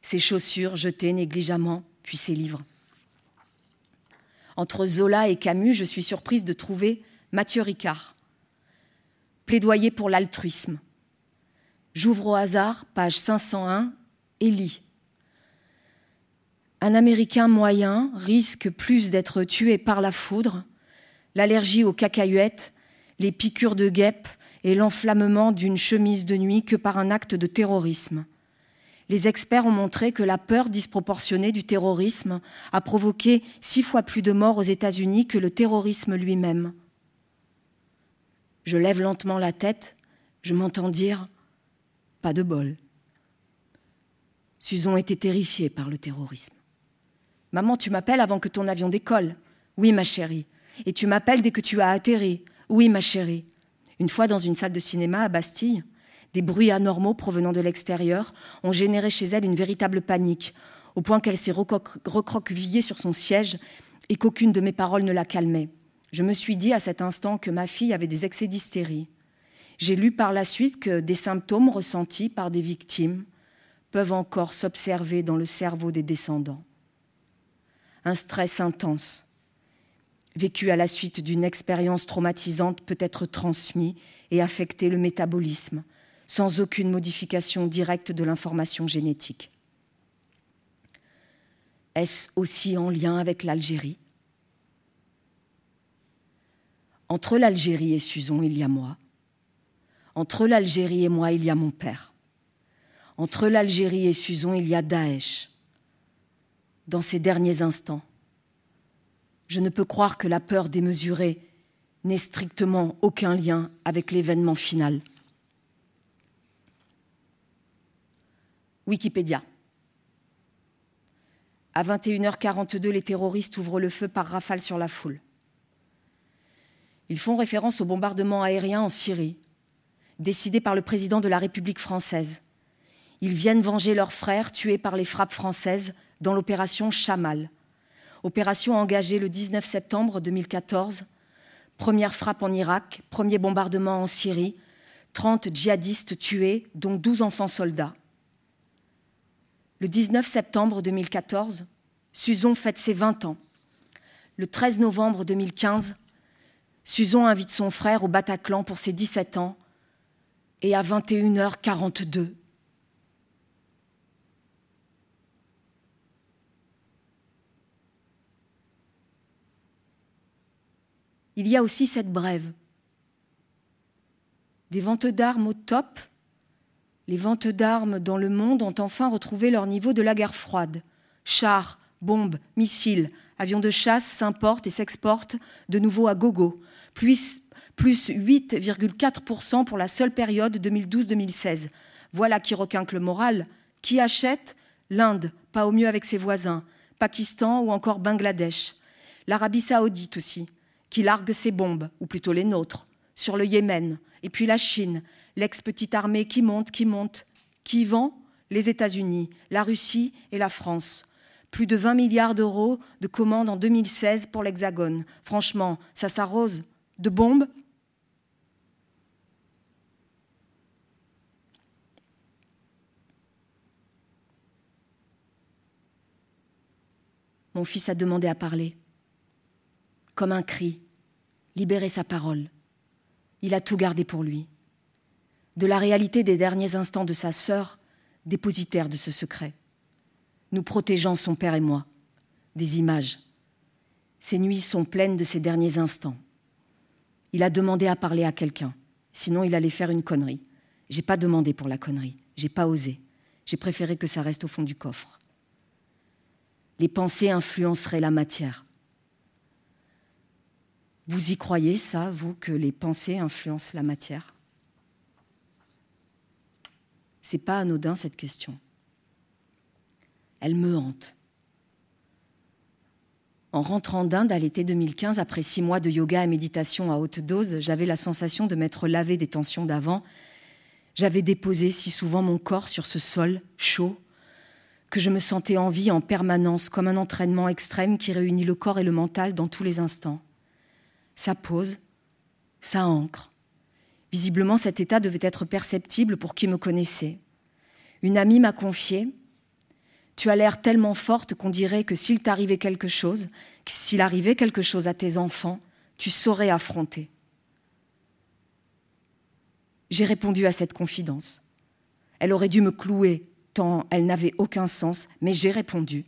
Ses chaussures jetées négligemment, puis ses livres. Entre Zola et Camus, je suis surprise de trouver Mathieu Ricard. Plaidoyer pour l'altruisme. J'ouvre au hasard, page 501, et lis. Un Américain moyen risque plus d'être tué par la foudre, l'allergie aux cacahuètes, les piqûres de guêpes et l'enflammement d'une chemise de nuit que par un acte de terrorisme les experts ont montré que la peur disproportionnée du terrorisme a provoqué six fois plus de morts aux États-Unis que le terrorisme lui-même. Je lève lentement la tête, je m'entends dire Pas de bol. Susan était terrifiée par le terrorisme. Maman, tu m'appelles avant que ton avion décolle Oui, ma chérie. Et tu m'appelles dès que tu as atterri Oui, ma chérie. Une fois dans une salle de cinéma à Bastille, des bruits anormaux provenant de l'extérieur ont généré chez elle une véritable panique, au point qu'elle s'est recroquevillée sur son siège et qu'aucune de mes paroles ne la calmait. Je me suis dit à cet instant que ma fille avait des excès d'hystérie. J'ai lu par la suite que des symptômes ressentis par des victimes peuvent encore s'observer dans le cerveau des descendants. Un stress intense, vécu à la suite d'une expérience traumatisante, peut être transmis et affecter le métabolisme, sans aucune modification directe de l'information génétique. Est-ce aussi en lien avec l'Algérie? Entre l'Algérie et Suzon, il y a moi. Entre l'Algérie et moi, il y a mon père. Entre l'Algérie et Suzon, il y a Daesh. Dans ces derniers instants, je ne peux croire que la peur démesurée n'ait strictement aucun lien avec l'événement final. Wikipédia. À 21h42, les terroristes ouvrent le feu par rafale sur la foule. Ils font référence au bombardement aérien en Syrie, décidé par le président de la République française. Ils viennent venger leurs frères tués par les frappes françaises dans l'opération Chamal. Opération engagée le 19 septembre 2014. Première frappe en Irak, premier bombardement en Syrie. 30 djihadistes tués, dont 12 enfants soldats. Le 19 septembre 2014, Suzon fête ses 20 ans. Le 13 novembre 2015, Suzon invite son frère au Bataclan pour ses 17 ans. Et à 21h42, il y a aussi cette brève. Des ventes d'armes au top, les ventes d'armes dans le monde ont enfin retrouvé leur niveau de la guerre froide. Chars, bombes, missiles, avions de chasse s'importent et s'exportent de nouveau à gogo, plus, plus 8,4% pour la seule période 2012-2016. Voilà qui requinque le moral. Qui achète? L'Inde, pas au mieux avec ses voisins, Pakistan ou encore Bangladesh. L'Arabie saoudite aussi qui largue ses bombes, ou plutôt les nôtres, sur le Yémen, et puis la Chine, l'ex-petite armée qui monte, qui monte, qui vend les États-Unis, la Russie et la France. Plus de 20 milliards d'euros de commandes en 2016 pour l'Hexagone. Franchement, ça s'arrose de bombes Mon fils a demandé à parler, comme un cri, libérer sa parole. Il a tout gardé pour lui. De la réalité des derniers instants de sa sœur, dépositaire de ce secret. Nous protégeons son père et moi, des images. Ses nuits sont pleines de ces derniers instants. Il a demandé à parler à quelqu'un, sinon il allait faire une connerie. J'ai pas demandé pour la connerie, j'ai pas osé. J'ai préféré que ça reste au fond du coffre. Les pensées influenceraient la matière. Vous y croyez, ça, vous, que les pensées influencent la matière? C'est pas anodin cette question. Elle me hante. En rentrant d'Inde à l'été 2015, après six mois de yoga et méditation à haute dose, j'avais la sensation de m'être lavé des tensions d'avant. J'avais déposé si souvent mon corps sur ce sol chaud que je me sentais en vie en permanence, comme un entraînement extrême qui réunit le corps et le mental dans tous les instants ça pose, ça ancre. Visiblement, cet état devait être perceptible pour qui me connaissait. Une amie m'a confié Tu as l'air tellement forte qu'on dirait que s'il t'arrivait quelque chose, s'il arrivait quelque chose à tes enfants, tu saurais affronter. J'ai répondu à cette confidence. Elle aurait dû me clouer tant elle n'avait aucun sens, mais j'ai répondu.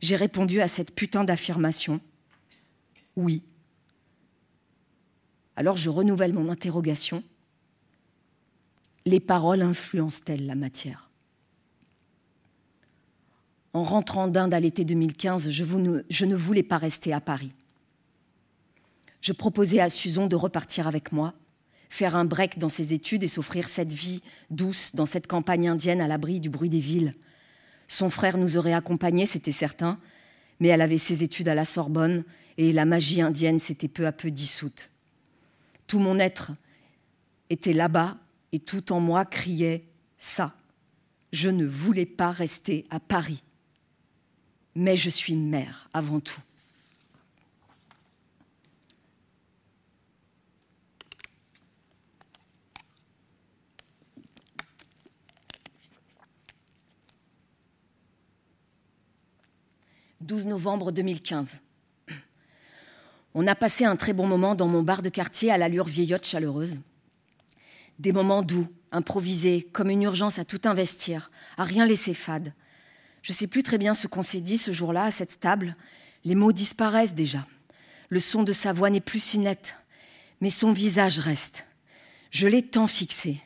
J'ai répondu à cette putain d'affirmation. Oui, alors je renouvelle mon interrogation. Les paroles influencent-elles la matière? En rentrant d'Inde à l'été 2015, je, ne voulais pas rester à Paris. Je proposais à Suzon de repartir avec moi, faire un break dans ses études et s'offrir cette vie douce dans cette campagne indienne à l'abri du bruit des villes. Son frère nous aurait accompagnés, c'était certain, mais elle avait ses études à la Sorbonne et la magie indienne s'était peu à peu dissoute. Tout mon être était là-bas et tout en moi criait ça. Je ne voulais pas rester à Paris. Mais je suis mère avant tout. « 12 novembre 2015. On a passé un très bon moment dans mon bar de quartier à l'allure vieillotte chaleureuse. Des moments doux, improvisés, comme une urgence à tout investir, à rien laisser fade. Je ne sais plus très bien ce qu'on s'est dit ce jour-là à cette table. Les mots disparaissent déjà. Le son de sa voix n'est plus si net. Mais son visage reste. Je l'ai tant fixé.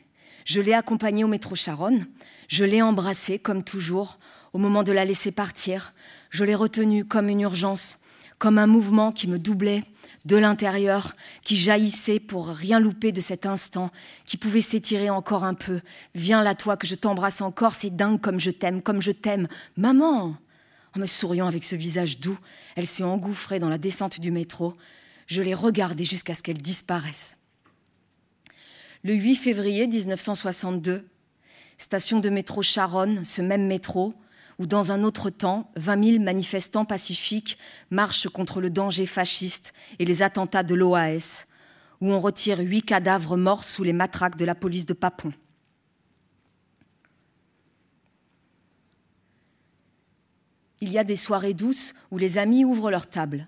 Je l'ai accompagné au métro Charonne. Je l'ai embrassé, comme toujours, au moment de la laisser partir. Je l'ai retenu comme une urgence, comme un mouvement qui me doublait de l'intérieur, qui jaillissait pour rien louper de cet instant, qui pouvait s'étirer encore un peu. Viens là, toi, que je t'embrasse encore, c'est dingue comme je t'aime, comme je t'aime. Maman En me souriant avec ce visage doux, elle s'est engouffrée dans la descente du métro. Je l'ai regardée jusqu'à ce qu'elle disparaisse. Le 8 février 1962, station de métro Charonne, ce même métro, où dans un autre temps, 20 000 manifestants pacifiques marchent contre le danger fasciste et les attentats de l'OAS, où on retire huit cadavres morts sous les matraques de la police de Papon. Il y a des soirées douces où les amis ouvrent leurs tables.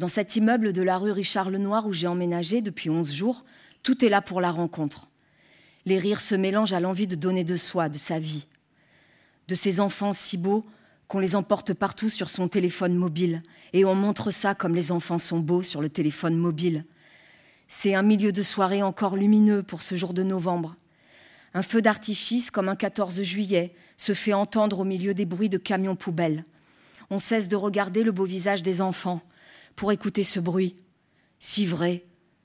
Dans cet immeuble de la rue Richard Lenoir où j'ai emménagé depuis 11 jours, tout est là pour la rencontre. Les rires se mélangent à l'envie de donner de soi, de sa vie de ces enfants si beaux qu'on les emporte partout sur son téléphone mobile, et on montre ça comme les enfants sont beaux sur le téléphone mobile. C'est un milieu de soirée encore lumineux pour ce jour de novembre. Un feu d'artifice comme un 14 juillet se fait entendre au milieu des bruits de camions poubelles. On cesse de regarder le beau visage des enfants pour écouter ce bruit, si vrai,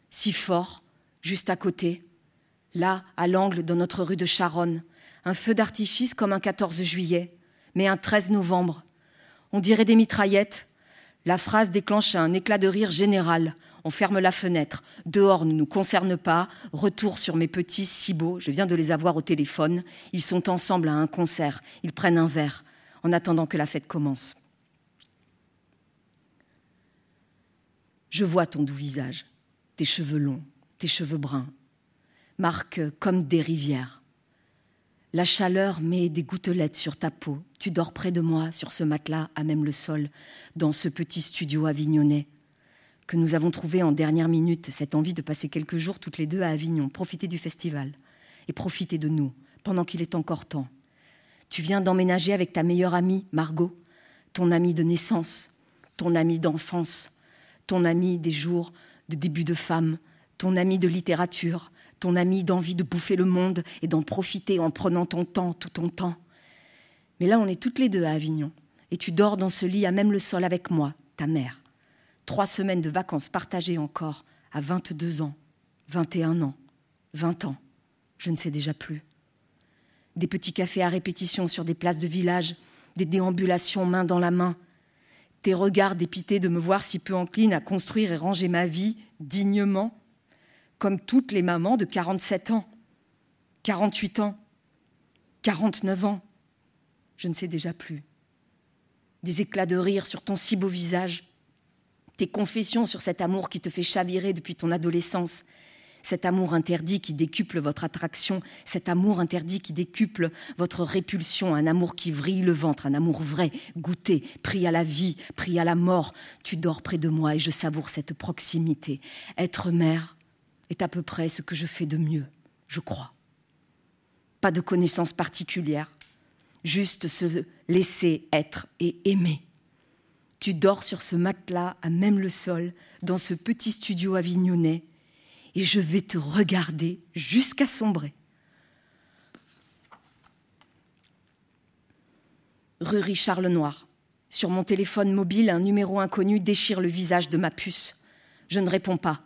si fort, juste à côté, là, à l'angle de notre rue de Charonne, un feu d'artifice comme un 14 juillet, mais un 13 novembre. On dirait des mitraillettes. La phrase déclenche un éclat de rire général. On ferme la fenêtre. Dehors ne nous concerne pas. Retour sur mes petits si beaux. Je viens de les avoir au téléphone. Ils sont ensemble à un concert. Ils prennent un verre en attendant que la fête commence. Je vois ton doux visage, tes cheveux longs, tes cheveux bruns, marquent comme des rivières. La chaleur met des gouttelettes sur ta peau. Tu dors près de moi, sur ce matelas, à même le sol, dans ce petit studio avignonnais que nous avons trouvé en dernière minute, cette envie de passer quelques jours toutes les deux à Avignon, profiter du festival et profiter de nous pendant qu'il est encore temps. Tu viens d'emménager avec ta meilleure amie, Margot, ton amie de naissance, ton amie d'enfance, ton amie des jours de début de femme, ton amie de littérature, ton ami d'envie de bouffer le monde et d'en profiter en prenant ton temps, tout ton temps. Mais là, on est toutes les deux à Avignon, et tu dors dans ce lit à même le sol avec moi, ta mère. Trois semaines de vacances partagées encore, à 22 ans, 21 ans, 20 ans, je ne sais déjà plus. Des petits cafés à répétition sur des places de village, des déambulations main dans la main, tes regards dépités de me voir si peu encline à construire et ranger ma vie dignement comme toutes les mamans de 47 ans, 48 ans, 49 ans, je ne sais déjà plus. Des éclats de rire sur ton si beau visage, tes confessions sur cet amour qui te fait chavirer depuis ton adolescence, cet amour interdit qui décuple votre attraction, cet amour interdit qui décuple votre répulsion, un amour qui vrille le ventre, un amour vrai, goûté, pris à la vie, pris à la mort. Tu dors près de moi et je savoure cette proximité. Être mère, est à peu près ce que je fais de mieux, je crois. Pas de connaissances particulières, juste se laisser être et aimer. Tu dors sur ce matelas à même le sol, dans ce petit studio avignonnais, et je vais te regarder jusqu'à sombrer. Rue Richard Lenoir. Sur mon téléphone mobile, un numéro inconnu déchire le visage de ma puce. Je ne réponds pas.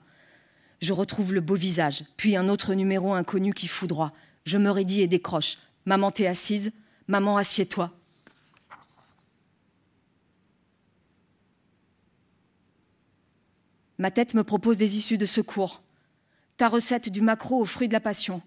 Je retrouve le beau visage, puis un autre numéro inconnu qui foudroie. Je me raidis et décroche. Maman, t'es assise Maman, assieds-toi. Ma tête me propose des issues de secours. Ta recette du macro aux fruits de la passion.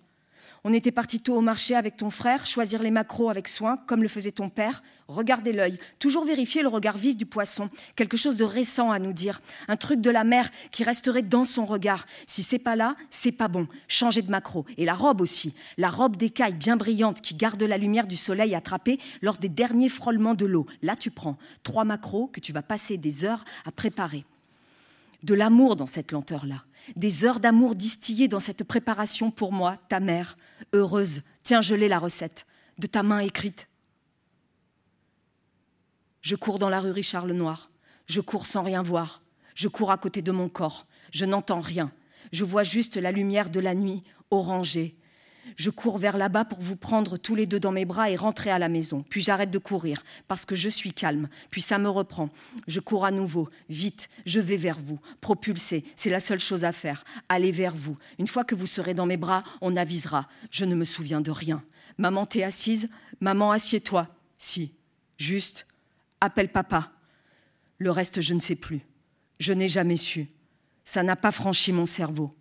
On était parti tôt au marché avec ton frère, choisir les macros avec soin, comme le faisait ton père, regarder l'œil, toujours vérifier le regard vif du poisson, quelque chose de récent à nous dire, un truc de la mer qui resterait dans son regard. Si c'est pas là, c'est pas bon. Changer de macro. Et la robe aussi, la robe d'écaille bien brillante qui garde la lumière du soleil attrapée lors des derniers frôlements de l'eau. Là, tu prends trois macros que tu vas passer des heures à préparer. De l'amour dans cette lenteur-là des heures d'amour distillées dans cette préparation pour moi, ta mère, heureuse. Tiens, je l'ai la recette, de ta main écrite. Je cours dans la rue Richard Lenoir. Je cours sans rien voir. Je cours à côté de mon corps. Je n'entends rien. Je vois juste la lumière de la nuit, orangée. Je cours vers là-bas pour vous prendre tous les deux dans mes bras et rentrer à la maison. Puis j'arrête de courir parce que je suis calme. Puis ça me reprend. Je cours à nouveau. Vite, je vais vers vous. Propulser, c'est la seule chose à faire. Aller vers vous. Une fois que vous serez dans mes bras, on avisera. Je ne me souviens de rien. Maman, t'es assise? Maman, assieds-toi. Si. Juste, appelle papa. Le reste, je ne sais plus. Je n'ai jamais su. Ça n'a pas franchi mon cerveau.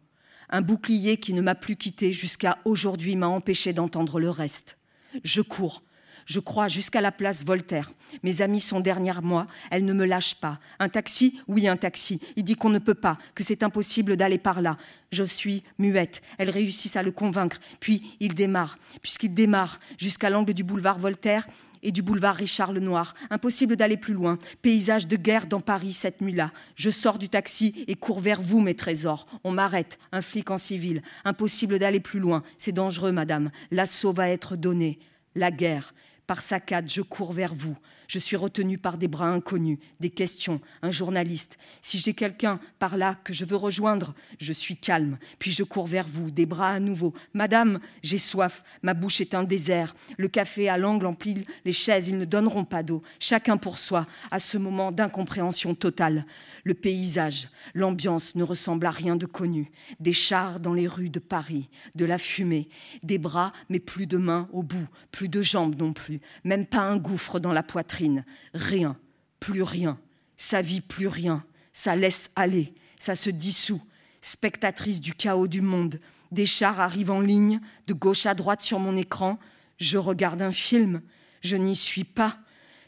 Un bouclier qui ne m'a plus quitté jusqu'à aujourd'hui m'a empêché d'entendre le reste. Je cours. Je crois jusqu'à la place Voltaire. Mes amis sont derrière moi, elles ne me lâchent pas. Un taxi? Oui, un taxi. Il dit qu'on ne peut pas, que c'est impossible d'aller par là. Je suis muette. Elles réussissent à le convaincre. Puis il démarre. Puisqu'il démarre jusqu'à l'angle du boulevard Voltaire, et du boulevard Richard Lenoir. Impossible d'aller plus loin. Paysage de guerre dans Paris cette nuit-là. Je sors du taxi et cours vers vous, mes trésors. On m'arrête, un flic en civil. Impossible d'aller plus loin. C'est dangereux, madame. L'assaut va être donné. La guerre. Par saccade, je cours vers vous. Je suis retenu par des bras inconnus, des questions, un journaliste. Si j'ai quelqu'un par là que je veux rejoindre, je suis calme. Puis je cours vers vous, des bras à nouveau. Madame, j'ai soif, ma bouche est un désert. Le café à l'angle emplit les chaises, ils ne donneront pas d'eau. Chacun pour soi, à ce moment d'incompréhension totale. Le paysage, l'ambiance ne ressemble à rien de connu. Des chars dans les rues de Paris, de la fumée, des bras, mais plus de mains au bout, plus de jambes non plus, même pas un gouffre dans la poitrine. Rien, plus rien. Ça vit plus rien. Ça laisse aller, ça se dissout. Spectatrice du chaos du monde, des chars arrivent en ligne, de gauche à droite sur mon écran. Je regarde un film, je n'y suis pas.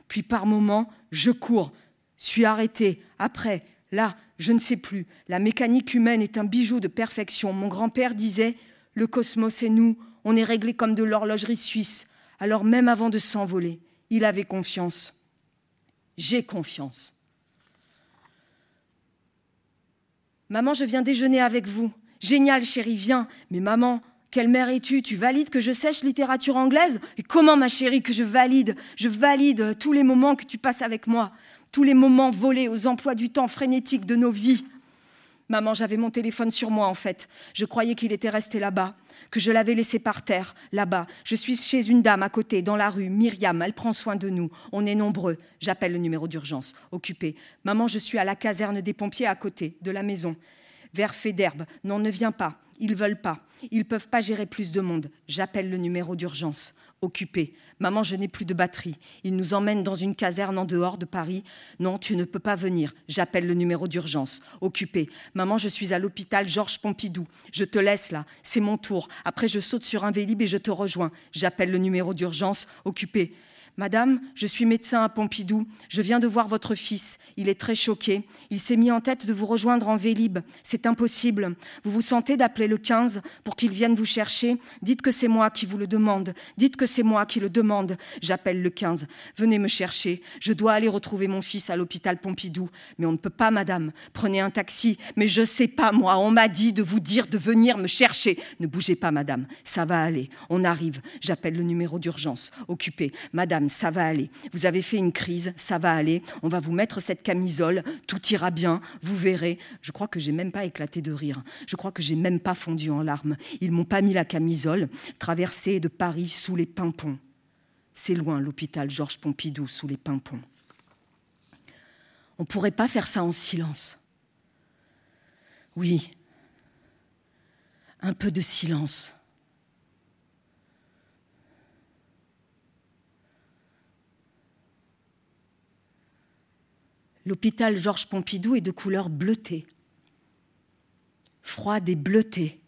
Puis par moments, je cours, suis arrêté. Après, là, je ne sais plus. La mécanique humaine est un bijou de perfection. Mon grand-père disait Le cosmos et nous, on est réglé comme de l'horlogerie suisse. Alors même avant de s'envoler, il avait confiance. J'ai confiance. Maman, je viens déjeuner avec vous. Génial, chérie, viens. Mais maman, quelle mère es-tu? Tu valides que je sèche littérature anglaise? Et comment, ma chérie, que je valide? Je valide tous les moments que tu passes avec moi tous les moments volés aux emplois du temps frénétiques de nos vies. Maman, j'avais mon téléphone sur moi en fait. Je croyais qu'il était resté là-bas, que je l'avais laissé par terre, là-bas. Je suis chez une dame à côté, dans la rue, Myriam, elle prend soin de nous. On est nombreux. J'appelle le numéro d'urgence, occupé. Maman, je suis à la caserne des pompiers à côté, de la maison. Vers fait d'herbe. Non, ne viens pas. Ils veulent pas. Ils peuvent pas gérer plus de monde. J'appelle le numéro d'urgence occupé. Maman, je n'ai plus de batterie. Il nous emmène dans une caserne en dehors de Paris. Non, tu ne peux pas venir. J'appelle le numéro d'urgence. Occupé. Maman, je suis à l'hôpital Georges Pompidou. Je te laisse là. C'est mon tour. Après, je saute sur un vélib et je te rejoins. J'appelle le numéro d'urgence. Occupé. Madame, je suis médecin à Pompidou. Je viens de voir votre fils. Il est très choqué. Il s'est mis en tête de vous rejoindre en Vélib. C'est impossible. Vous vous sentez d'appeler le 15 pour qu'il vienne vous chercher Dites que c'est moi qui vous le demande. Dites que c'est moi qui le demande. J'appelle le 15. Venez me chercher. Je dois aller retrouver mon fils à l'hôpital Pompidou. Mais on ne peut pas, madame. Prenez un taxi. Mais je sais pas, moi. On m'a dit de vous dire de venir me chercher. Ne bougez pas, madame. Ça va aller. On arrive. J'appelle le numéro d'urgence. Occupé. Madame, ça va aller. Vous avez fait une crise, ça va aller. On va vous mettre cette camisole, tout ira bien, vous verrez. Je crois que j'ai même pas éclaté de rire. Je crois que j'ai même pas fondu en larmes. Ils m'ont pas mis la camisole, traversée de Paris sous les pimpons. C'est loin l'hôpital Georges Pompidou sous les pimpons. On ne pourrait pas faire ça en silence. Oui, un peu de silence. L'hôpital Georges Pompidou est de couleur bleutée, froide et bleutée.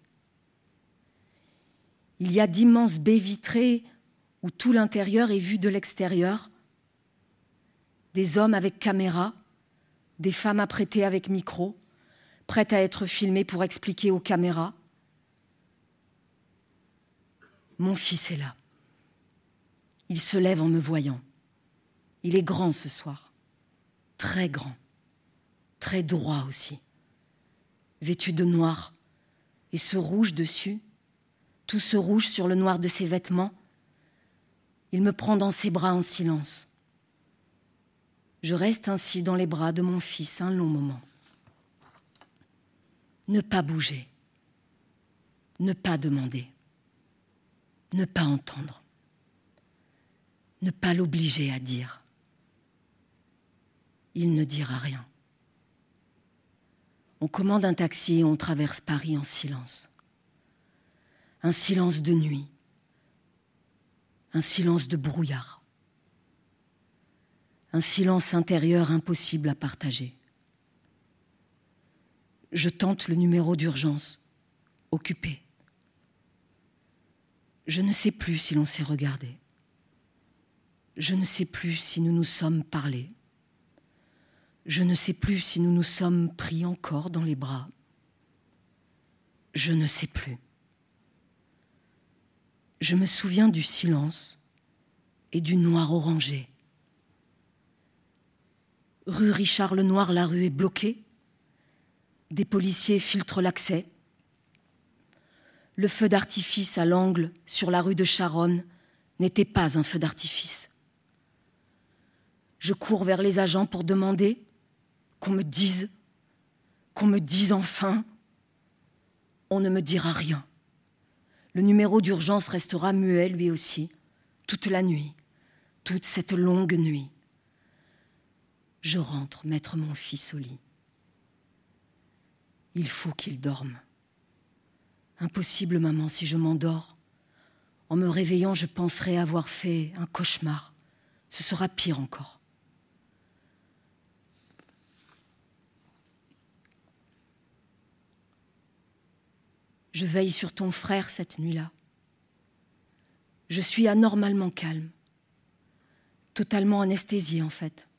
Il y a d'immenses baies vitrées où tout l'intérieur est vu de l'extérieur, des hommes avec caméra, des femmes apprêtées avec micro, prêtes à être filmées pour expliquer aux caméras. Mon fils est là. Il se lève en me voyant. Il est grand ce soir très grand, très droit aussi, vêtu de noir, et ce rouge dessus, tout ce rouge sur le noir de ses vêtements, il me prend dans ses bras en silence. Je reste ainsi dans les bras de mon fils un long moment. Ne pas bouger, ne pas demander, ne pas entendre, ne pas l'obliger à dire. Il ne dira rien. On commande un taxi et on traverse Paris en silence. Un silence de nuit, un silence de brouillard, un silence intérieur impossible à partager. Je tente le numéro d'urgence, occupé. Je ne sais plus si l'on s'est regardé. Je ne sais plus si nous nous sommes parlé. Je ne sais plus si nous nous sommes pris encore dans les bras. Je ne sais plus. Je me souviens du silence et du noir orangé. Rue Richard Lenoir, la rue est bloquée. Des policiers filtrent l'accès. Le feu d'artifice à l'angle sur la rue de Charonne n'était pas un feu d'artifice. Je cours vers les agents pour demander qu'on me dise, qu'on me dise enfin. On ne me dira rien. Le numéro d'urgence restera muet lui aussi, toute la nuit, toute cette longue nuit. Je rentre mettre mon fils au lit. Il faut qu'il dorme. Impossible, maman, si je m'endors. En me réveillant, je penserai avoir fait un cauchemar. Ce sera pire encore. Je veille sur ton frère cette nuit-là. Je suis anormalement calme, totalement anesthésiée en fait.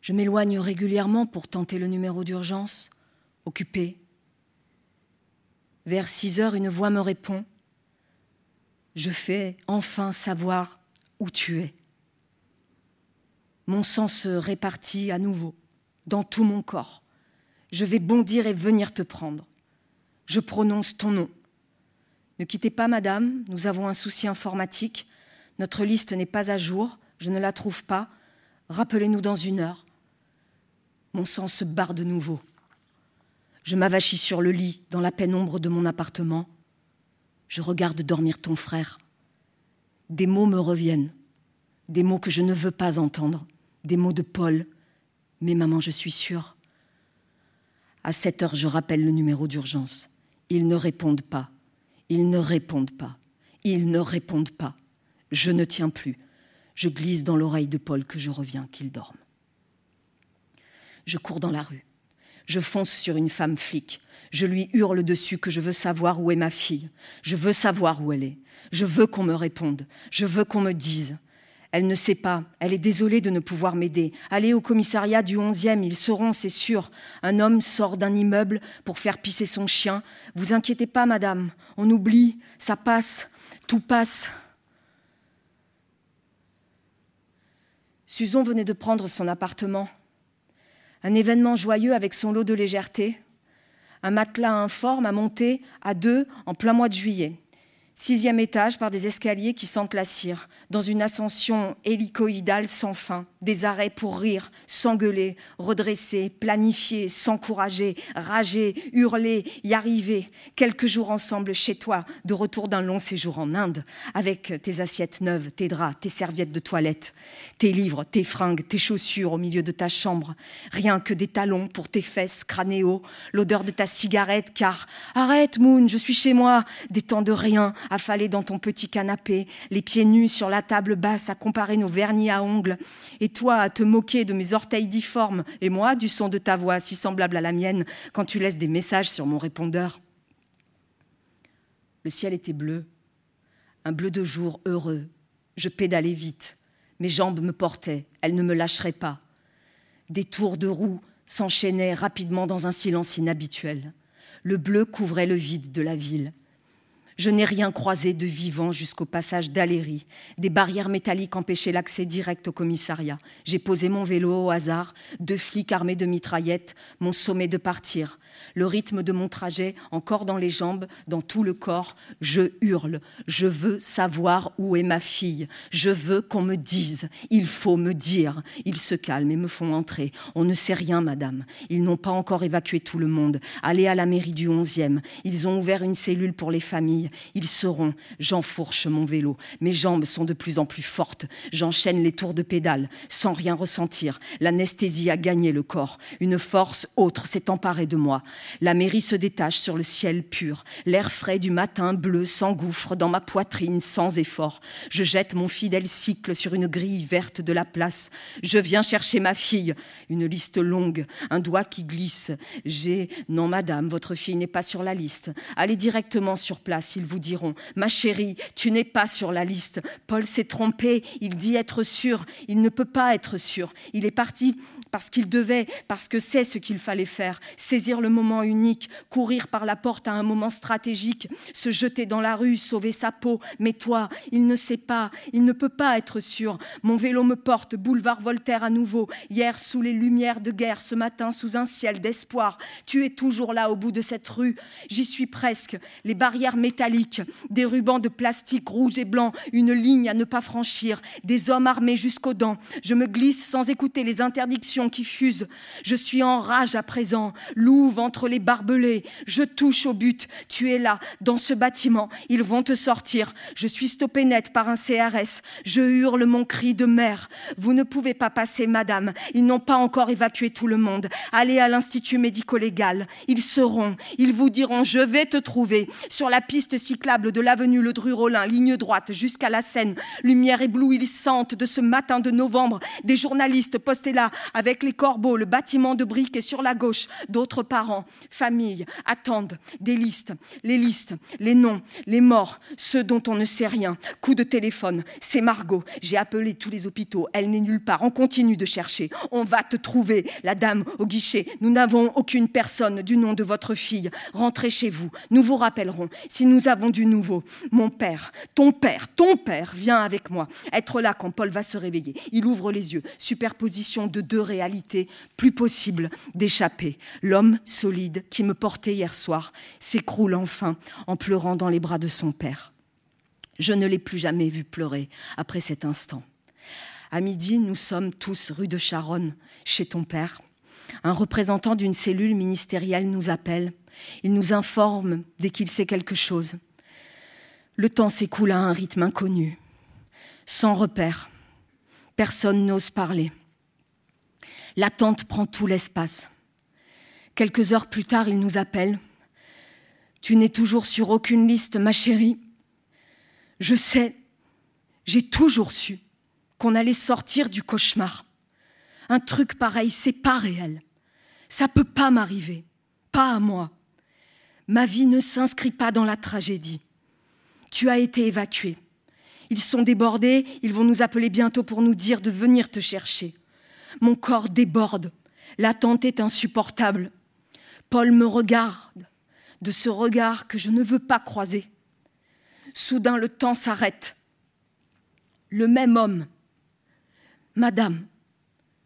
Je m'éloigne régulièrement pour tenter le numéro d'urgence, occupé. Vers six heures, une voix me répond. Je fais enfin savoir où tu es. Mon sang se répartit à nouveau dans tout mon corps. Je vais bondir et venir te prendre je prononce ton nom. Ne quittez pas, madame, nous avons un souci informatique. Notre liste n'est pas à jour, je ne la trouve pas. Rappelez-nous dans une heure. Mon sang se barre de nouveau. Je m'avachis sur le lit, dans la pénombre de mon appartement. Je regarde dormir ton frère. Des mots me reviennent, des mots que je ne veux pas entendre, des mots de Paul. Mais maman, je suis sûre. À 7 heures, je rappelle le numéro d'urgence. Ils ne répondent pas. Ils ne répondent pas. Ils ne répondent pas. Je ne tiens plus. Je glisse dans l'oreille de Paul que je reviens, qu'il dorme. Je cours dans la rue. Je fonce sur une femme flic. Je lui hurle dessus que je veux savoir où est ma fille. Je veux savoir où elle est. Je veux qu'on me réponde. Je veux qu'on me dise. Elle ne sait pas, elle est désolée de ne pouvoir m'aider. Allez au commissariat du 11e, ils sauront, c'est sûr. Un homme sort d'un immeuble pour faire pisser son chien. Vous inquiétez pas, madame, on oublie, ça passe, tout passe. Suzon venait de prendre son appartement. Un événement joyeux avec son lot de légèreté. Un matelas informe à monter à deux en plein mois de juillet. Sixième étage par des escaliers qui sentent dans une ascension hélicoïdale sans fin, des arrêts pour rire, s'engueuler, redresser, planifier, s'encourager, rager, hurler, y arriver. Quelques jours ensemble chez toi, de retour d'un long séjour en Inde, avec tes assiettes neuves, tes draps, tes serviettes de toilette, tes livres, tes fringues, tes chaussures au milieu de ta chambre. Rien que des talons pour tes fesses cranéo, l'odeur de ta cigarette, car arrête, Moon, je suis chez moi, des temps de rien affalé dans ton petit canapé, les pieds nus sur la table basse à comparer nos vernis à ongles, et toi à te moquer de mes orteils difformes, et moi du son de ta voix si semblable à la mienne quand tu laisses des messages sur mon répondeur. Le ciel était bleu, un bleu de jour heureux. Je pédalais vite. Mes jambes me portaient, elles ne me lâcheraient pas. Des tours de roue s'enchaînaient rapidement dans un silence inhabituel. Le bleu couvrait le vide de la ville. Je n'ai rien croisé de vivant jusqu'au passage d'Aléry. Des barrières métalliques empêchaient l'accès direct au commissariat. J'ai posé mon vélo au hasard, deux flics armés de mitraillettes m'ont sommé de partir. Le rythme de mon trajet, encore dans les jambes, dans tout le corps, je hurle. Je veux savoir où est ma fille. Je veux qu'on me dise. Il faut me dire. Ils se calment et me font entrer. On ne sait rien, madame. Ils n'ont pas encore évacué tout le monde. Allez à la mairie du 11e. Ils ont ouvert une cellule pour les familles. Ils seront. J'enfourche mon vélo. Mes jambes sont de plus en plus fortes. J'enchaîne les tours de pédale sans rien ressentir. L'anesthésie a gagné le corps. Une force autre s'est emparée de moi. La mairie se détache sur le ciel pur. L'air frais du matin bleu s'engouffre dans ma poitrine sans effort. Je jette mon fidèle cycle sur une grille verte de la place. Je viens chercher ma fille. Une liste longue, un doigt qui glisse. J'ai. Non, madame, votre fille n'est pas sur la liste. Allez directement sur place ils vous diront Ma chérie, tu n'es pas sur la liste. Paul s'est trompé, il dit être sûr. Il ne peut pas être sûr. Il est parti parce qu'il devait, parce que c'est ce qu'il fallait faire. Saisir le moment unique, courir par la porte à un moment stratégique, se jeter dans la rue, sauver sa peau. Mais toi, il ne sait pas, il ne peut pas être sûr. Mon vélo me porte, boulevard Voltaire à nouveau. Hier, sous les lumières de guerre, ce matin, sous un ciel d'espoir. Tu es toujours là au bout de cette rue. J'y suis presque. Les barrières métalliques des rubans de plastique rouge et blanc, une ligne à ne pas franchir, des hommes armés jusqu'aux dents. Je me glisse sans écouter les interdictions qui fusent. Je suis en rage à présent, louve entre les barbelés. Je touche au but. Tu es là, dans ce bâtiment. Ils vont te sortir. Je suis stoppé net par un CRS. Je hurle mon cri de mère. Vous ne pouvez pas passer, madame. Ils n'ont pas encore évacué tout le monde. Allez à l'Institut médico-légal. Ils seront. Ils vous diront, je vais te trouver sur la piste cyclable de l'avenue Le Dru-Rollin, ligne droite jusqu'à la Seine, lumière éblouissante de ce matin de novembre, des journalistes postés là avec les corbeaux, le bâtiment de briques et sur la gauche, d'autres parents, familles, attendent des listes, les listes, les noms, les morts, ceux dont on ne sait rien. Coup de téléphone, c'est Margot. J'ai appelé tous les hôpitaux, elle n'est nulle part. On continue de chercher. On va te trouver, la dame au guichet. Nous n'avons aucune personne du nom de votre fille. Rentrez chez vous. Nous vous rappellerons. Si nous avons du nouveau. Mon père, ton père, ton père vient avec moi. Être là quand Paul va se réveiller. Il ouvre les yeux. Superposition de deux réalités. Plus possible d'échapper. L'homme solide qui me portait hier soir s'écroule enfin en pleurant dans les bras de son père. Je ne l'ai plus jamais vu pleurer après cet instant. À midi, nous sommes tous rue de Charonne, chez ton père. Un représentant d'une cellule ministérielle nous appelle. Il nous informe dès qu'il sait quelque chose. Le temps s'écoule à un rythme inconnu, sans repère. Personne n'ose parler. L'attente prend tout l'espace. Quelques heures plus tard, il nous appelle. Tu n'es toujours sur aucune liste, ma chérie. Je sais, j'ai toujours su qu'on allait sortir du cauchemar. Un truc pareil, c'est pas réel. Ça peut pas m'arriver, pas à moi. Ma vie ne s'inscrit pas dans la tragédie. Tu as été évacué. Ils sont débordés, ils vont nous appeler bientôt pour nous dire de venir te chercher. Mon corps déborde, l'attente est insupportable. Paul me regarde de ce regard que je ne veux pas croiser. Soudain le temps s'arrête. Le même homme. Madame,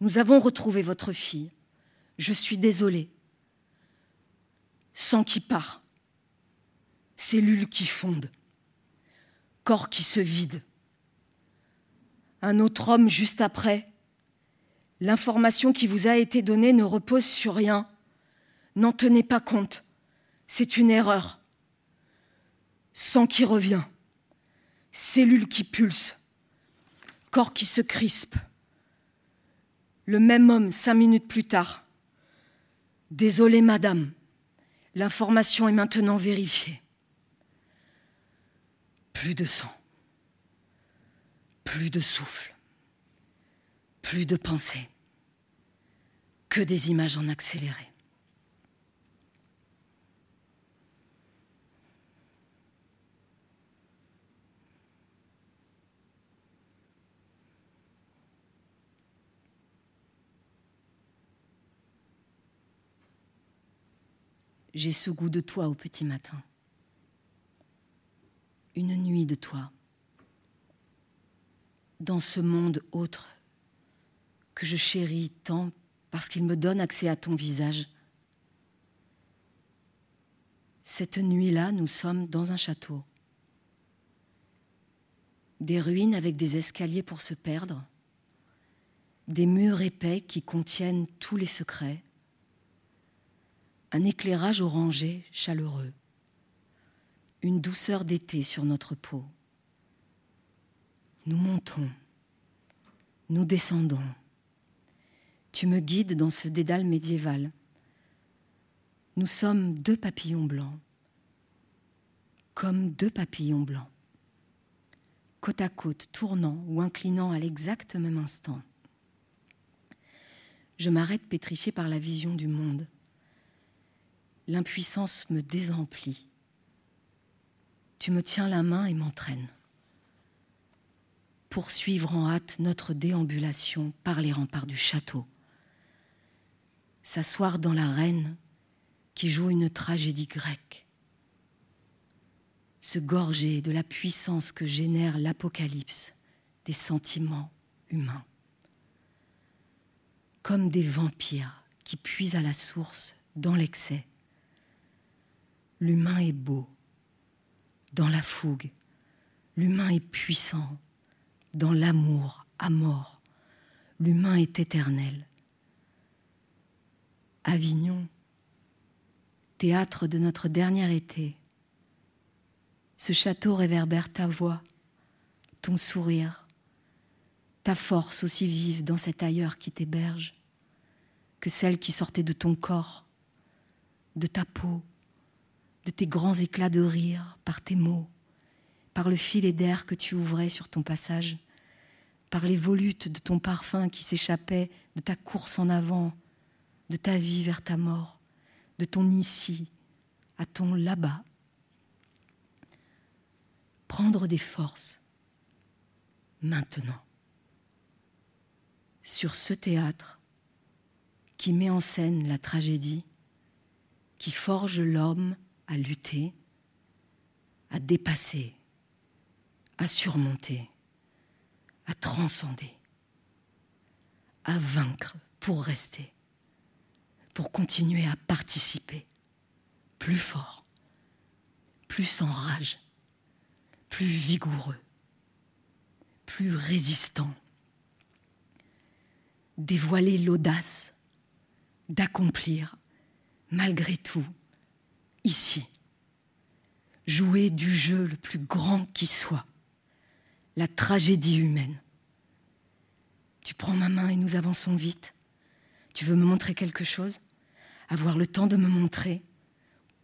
nous avons retrouvé votre fille. Je suis désolée sang qui part, cellules qui fondent, corps qui se vide. Un autre homme juste après. L'information qui vous a été donnée ne repose sur rien. N'en tenez pas compte. C'est une erreur. Sang qui revient, cellules qui pulsent, corps qui se crispe. Le même homme, cinq minutes plus tard. Désolé, madame, L'information est maintenant vérifiée. Plus de sang, plus de souffle, plus de pensée, que des images en accéléré. J'ai ce goût de toi au petit matin. une nuit de toi, dans ce monde autre que je chéris tant parce qu'il me donne accès à ton visage. Cette nuit-là, nous sommes dans un château. Des ruines avec des escaliers pour se perdre, des murs épais qui contiennent tous les secrets, un éclairage orangé chaleureux, une douceur d'été sur notre peau. Nous montons, nous descendons. Tu me guides dans ce dédale médiéval. Nous sommes deux papillons blancs, comme deux papillons blancs, côte à côte, tournant ou inclinant à l'exact même instant. Je m'arrête pétrifié par la vision du monde. L'impuissance me désemplit. Tu me tiens la main et m'entraînes poursuivre en hâte notre déambulation par les remparts du château, s'asseoir dans l'arène qui joue une tragédie grecque, se gorger de la puissance que génère l'apocalypse des sentiments humains, comme des vampires qui puisent à la source dans l'excès. L'humain est beau, dans la fougue, l'humain est puissant, dans l'amour à mort. L'humain est éternel. Avignon, théâtre de notre dernier été, ce château réverbère ta voix, ton sourire, ta force aussi vive dans cet ailleurs qui t'héberge que celle qui sortait de ton corps, de ta peau, de tes grands éclats de rire par tes mots, par le filet d'air que tu ouvrais sur ton passage, par les volutes de ton parfum qui s'échappait de ta course en avant, de ta vie vers ta mort, de ton ici à ton là-bas. Prendre des forces maintenant sur ce théâtre qui met en scène la tragédie, qui forge l'homme à lutter, à dépasser à surmonter, à transcender, à vaincre pour rester, pour continuer à participer plus fort, plus sans rage, plus vigoureux, plus résistant. Dévoiler l'audace d'accomplir malgré tout ici. Jouer du jeu le plus grand qui soit. La tragédie humaine. Tu prends ma main et nous avançons vite. Tu veux me montrer quelque chose? Avoir le temps de me montrer?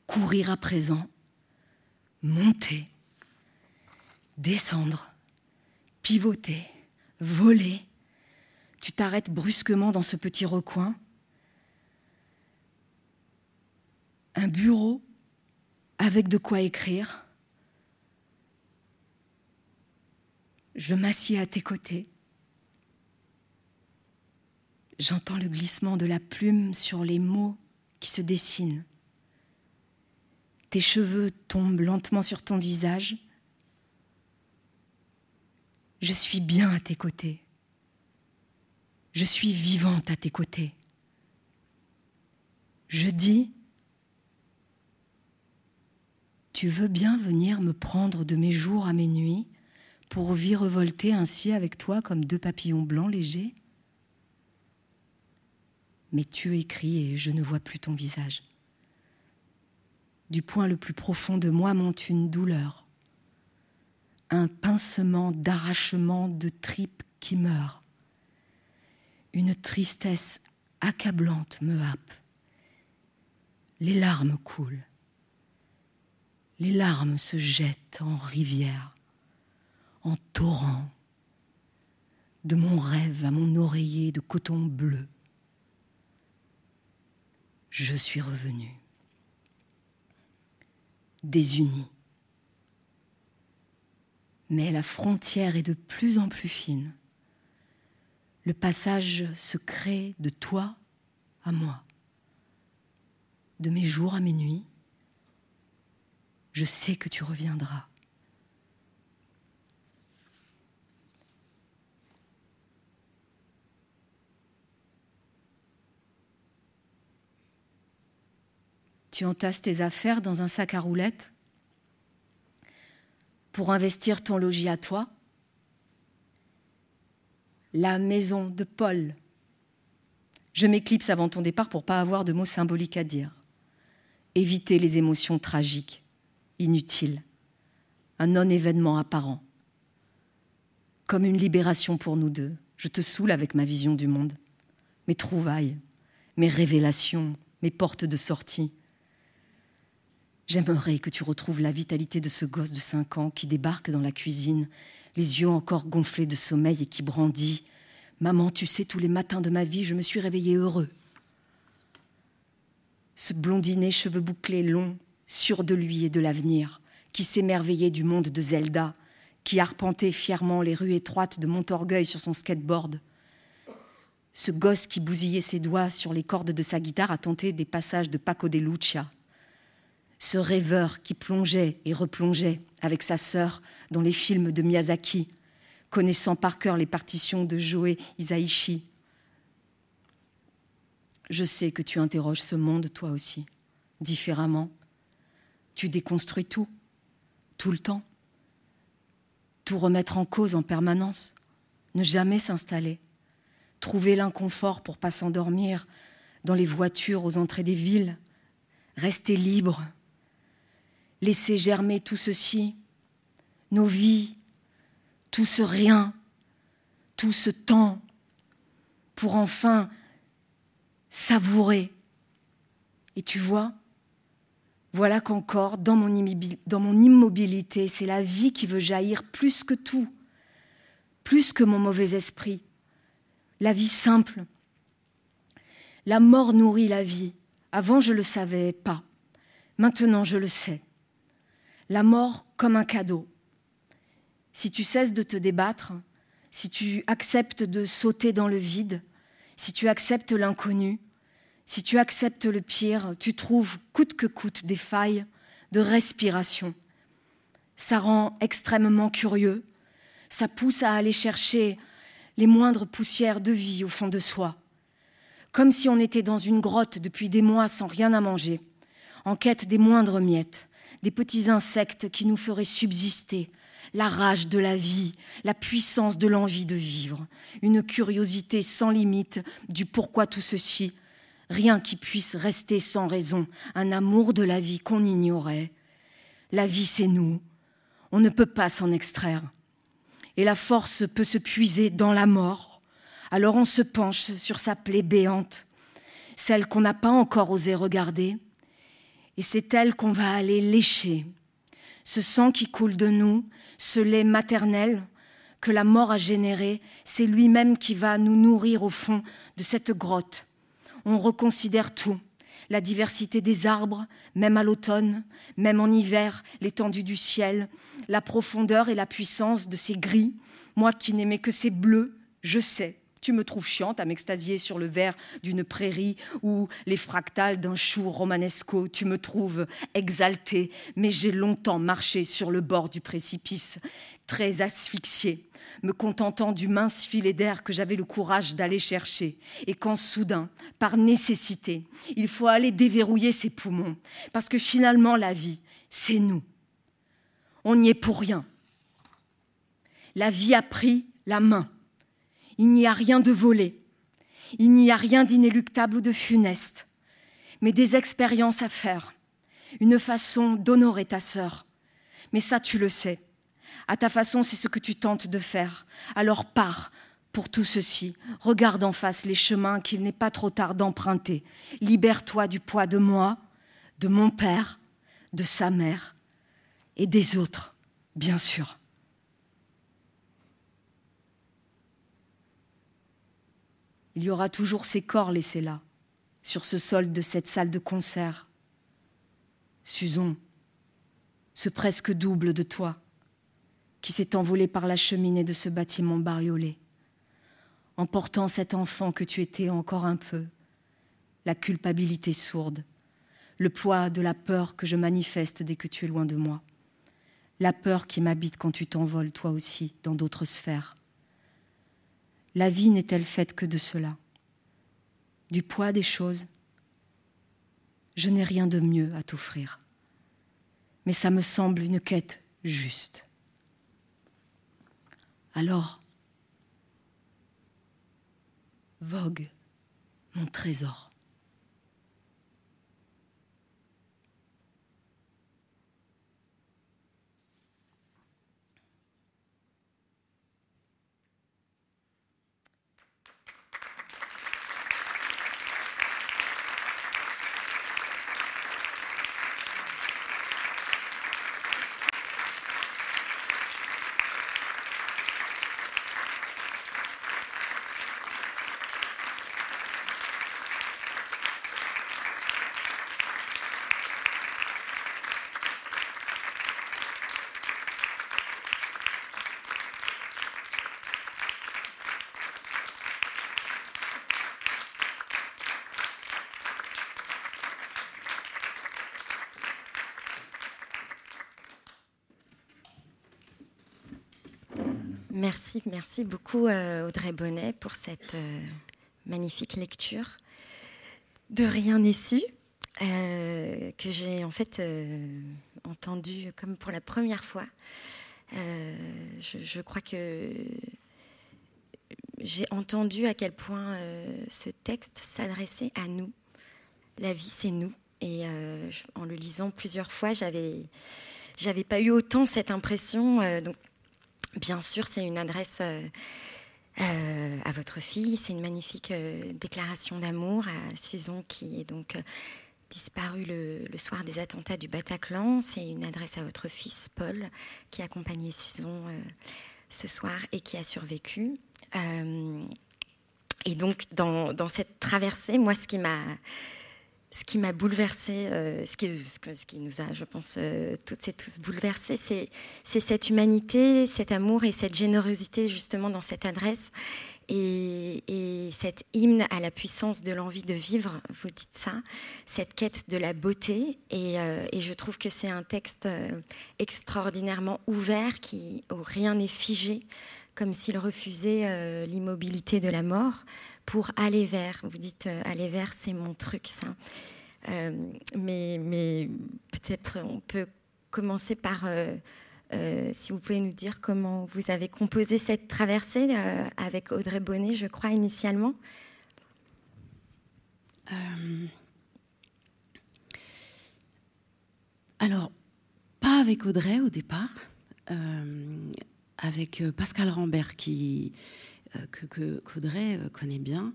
Courir à présent? Monter? Descendre? Pivoter? Voler? Tu t'arrêtes brusquement dans ce petit recoin? Un bureau avec de quoi écrire Je m'assieds à tes côtés. J'entends le glissement de la plume sur les mots qui se dessinent. Tes cheveux tombent lentement sur ton visage. Je suis bien à tes côtés. Je suis vivante à tes côtés. Je dis, tu veux bien venir me prendre de mes jours à mes nuits pour virevolter ainsi avec toi comme deux papillons blancs légers? Mais tu écris et je ne vois plus ton visage. Du point le plus profond de moi monte une douleur, un pincement d'arrachement de tripes qui meurt. Une tristesse accablante me happe. Les larmes coulent. Les larmes se jettent en rivière en torrent, de mon rêve à mon oreiller de coton bleu. Je suis revenu, désuni. Mais la frontière est de plus en plus fine. Le passage se crée de toi à moi, de mes jours à mes nuits je sais que tu reviendras. Tu entasses tes affaires dans un sac à roulettes pour investir ton logis à toi, la maison de Paul. Je m'éclipse avant ton départ pour pas avoir de mots symboliques à dire. Éviter les émotions tragiques inutiles. Un non-événement apparent. Comme une libération pour nous deux. Je te saoule avec ma vision du monde. Mes trouvailles, mes révélations, mes portes de sortie. J'aimerais que tu retrouves la vitalité de ce gosse de cinq ans qui débarque dans la cuisine, les yeux encore gonflés de sommeil et qui brandit Maman, tu sais, tous les matins de ma vie, je me suis réveillé heureux. Ce blondinet, cheveux bouclés longs, sûr de lui et de l'avenir, qui s'émerveillait du monde de Zelda, qui arpentait fièrement les rues étroites de Montorgueil sur son skateboard. Ce gosse qui bousillait ses doigts sur les cordes de sa guitare à tenter des passages de Paco de Lucia ce rêveur qui plongeait et replongeait avec sa sœur dans les films de Miyazaki, connaissant par cœur les partitions de Joe Isaichi. Je sais que tu interroges ce monde toi aussi, différemment. Tu déconstruis tout, tout le temps. Tout remettre en cause en permanence, ne jamais s'installer, trouver l'inconfort pour pas s'endormir dans les voitures aux entrées des villes, rester libre, laisser germer tout ceci, nos vies, tout ce rien, tout ce temps, pour enfin savourer. Et tu vois, voilà qu'encore, dans mon, immobilité, c'est la vie qui veut jaillir plus que tout, plus que mon mauvais esprit. La vie simple. La mort nourrit la vie. Avant, je ne le savais pas. Maintenant, je le sais la mort comme un cadeau. Si tu cesses de te débattre, si tu acceptes de sauter dans le vide, si tu acceptes l'inconnu, si tu acceptes le pire, tu trouves coûte que coûte des failles de respiration. Ça rend extrêmement curieux, ça pousse à aller chercher les moindres poussières de vie au fond de soi, comme si on était dans une grotte depuis des mois sans rien à manger, en quête des moindres miettes des petits insectes qui nous feraient subsister, la rage de la vie, la puissance de l'envie de vivre, une curiosité sans limite du pourquoi tout ceci, rien qui puisse rester sans raison, un amour de la vie qu'on ignorait. La vie, c'est nous, on ne peut pas s'en extraire. Et la force peut se puiser dans la mort. Alors on se penche sur sa plaie béante, celle qu'on n'a pas encore osé regarder, et c'est elle qu'on va aller lécher. Ce sang qui coule de nous, ce lait maternel que la mort a généré, c'est lui-même qui va nous nourrir au fond de cette grotte. On reconsidère tout, la diversité des arbres, même à l'automne, même en hiver, l'étendue du ciel, la profondeur et la puissance de ces gris. Moi qui n'aimais que ces bleus, je sais tu me trouves chiante à m'extasier sur le verre d'une prairie ou les fractales d'un chou romanesco. Tu me trouves exaltée, mais j'ai longtemps marché sur le bord du précipice, très asphyxiée, me contentant du mince filet d'air que j'avais le courage d'aller chercher. Et quand soudain, par nécessité, il faut aller déverrouiller ses poumons, parce que finalement la vie, c'est nous. On n'y est pour rien. La vie a pris la main il n'y a rien de volé, il n'y a rien d'inéluctable ou de funeste, mais des expériences à faire, une façon d'honorer ta sœur. Mais ça, tu le sais. À ta façon, c'est ce que tu tentes de faire. Alors pars pour tout ceci. Regarde en face les chemins qu'il n'est pas trop tard d'emprunter. Libère-toi du poids de moi, de mon père, de sa mère et des autres, bien sûr. il y aura toujours ces corps laissés là, sur ce sol de cette salle de concert. Susan, ce presque double de toi, qui s'est envolé par la cheminée de ce bâtiment bariolé, emportant cet enfant que tu étais encore un peu, la culpabilité sourde, le poids de la peur que je manifeste dès que tu es loin de moi, la peur qui m'habite quand tu t'envoles toi aussi dans d'autres sphères, la vie n'est-elle faite que de cela? Du poids des choses? Je n'ai rien de mieux à t'offrir. Mais ça me semble une quête juste. Alors, vogue mon trésor. Merci, merci beaucoup euh, Audrey Bonnet pour cette euh, magnifique lecture de Rien n'est su, euh, que j'ai en fait entendu comme pour la première fois. Je, crois que j'ai entendu à quel point ce texte s'adressait à nous. La vie, c'est nous. Et en le lisant plusieurs fois, j'avais j'avais pas eu autant cette impression. Bien sûr, c'est une adresse euh, euh, à votre fille. C'est une magnifique euh, déclaration d'amour à Susan qui est donc disparue le, soir des attentats du Bataclan. C'est une adresse à votre fils Paul qui accompagnait Susan ce soir et qui a survécu. et donc, dans, cette traversée, moi, ce qui m'a ce qui m'a bouleversé, euh, ce, qui, nous a, je pense, euh, toutes et tous bouleversés, c'est, cette humanité, cet amour et cette générosité justement dans cette adresse et, et cet hymne à la puissance de l'envie de vivre, vous dites ça, cette quête de la beauté. Et, euh, je trouve que c'est un texte extraordinairement ouvert qui où rien n'est figé, comme s'il refusait l'immobilité de la mort pour aller vers. Vous dites euh, aller vers, c'est mon truc, ça. Euh, mais, mais peut-être on peut commencer par, euh, si vous pouvez nous dire comment vous avez composé cette traversée avec Audrey Bonnet, je crois, initialement. alors, pas avec Audrey au départ, avec Pascal Rambert qui euh, que qu'Audrey euh, connaît bien,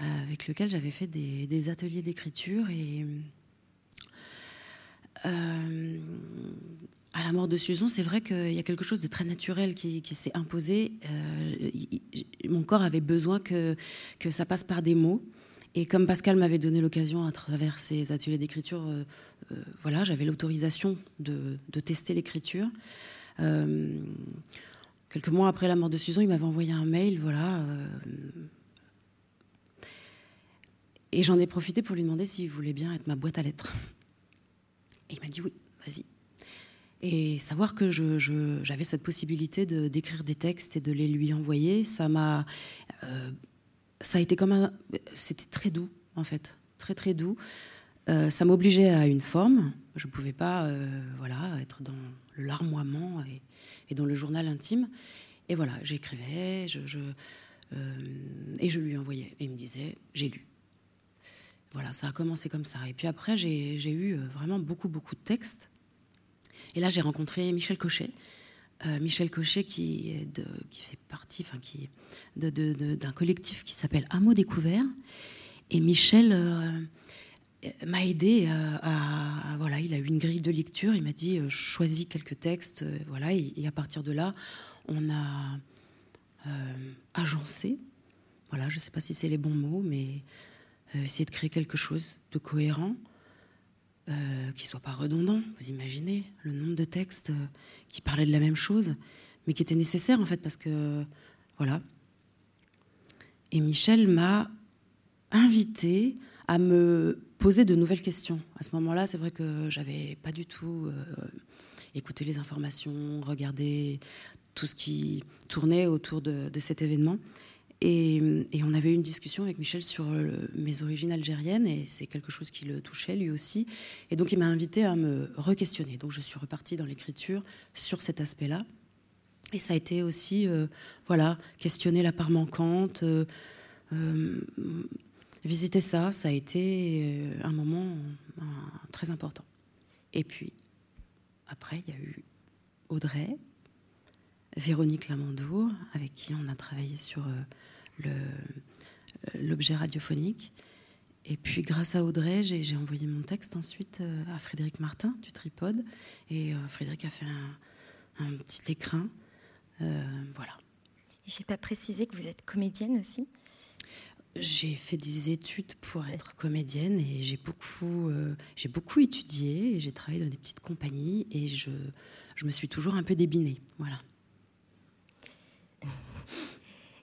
euh, avec lequel j'avais fait des, ateliers d'écriture et à la mort de Susan, c'est vrai qu'il y a quelque chose de très naturel qui, s'est imposé. mon corps avait besoin que, que ça passe par des mots. Et comme Pascal m'avait donné l'occasion à travers ces ateliers d'écriture, voilà, j'avais l'autorisation de, tester l'écriture. Quelques mois après la mort de Susan, il m'avait envoyé un mail, voilà. Euh, et j'en ai profité pour lui demander s'il voulait bien être ma boîte à lettres. Et il m'a dit oui, vas-y. Et savoir que j'avais cette possibilité d'écrire des textes et de les lui envoyer, ça m'a, euh, ça a été comme un, c'était très doux en fait, très très doux. Euh, ça m'obligeait à une forme. Je ne pouvais pas, voilà, être dans le larmoiement et, dans le journal intime. Et voilà, j'écrivais, euh, et je lui envoyais. Et il me disait, j'ai lu. Voilà, ça a commencé comme ça. Et puis après, j'ai eu euh, vraiment beaucoup, beaucoup de textes. Et là, j'ai rencontré Michel Cochet. Euh, Michel Cochet qui fait partie enfin, qui, d'un collectif qui s'appelle Hameau Découvert. Et Michel m'a aidé à, voilà, il a eu une grille de lecture, il m'a dit euh, choisis quelques textes, euh, voilà, et, à partir de là, on a euh, agencé, voilà, je sais pas si c'est les bons mots, mais essayer de créer quelque chose de cohérent, qui soit pas redondant. Vous imaginez le nombre de textes qui parlaient de la même chose, mais qui étaient nécessaires en fait parce que voilà. Et Michel m'a invité à me poser de nouvelles questions. À ce moment-là, c'est vrai que j'avais pas du tout euh, écouté les informations, regardé tout ce qui tournait autour de, cet événement. Et, on avait eu une discussion avec Michel sur mes origines algériennes, et c'est quelque chose qui le touchait lui aussi. Et donc il m'a invité à me re-questionner. Donc je suis repartie dans l'écriture sur cet aspect-là. Et ça a été aussi, euh, voilà, questionner la part manquante, euh, visiter ça, ça a été un moment très important. Et puis, après, il y a eu Audrey, Véronique Lamandour, avec qui on a travaillé sur l'objet radiophonique. Et puis, grâce à Audrey, j'ai envoyé mon texte ensuite à Frédéric Martin du Tripode. Et Frédéric a fait un, un petit écrin euh, voilà. J'ai pas précisé que vous êtes comédienne aussi? J'ai fait des études pour être comédienne et j'ai beaucoup, euh, j'ai beaucoup étudié et j'ai travaillé dans des petites compagnies et je, je me suis toujours un peu débinée. Voilà.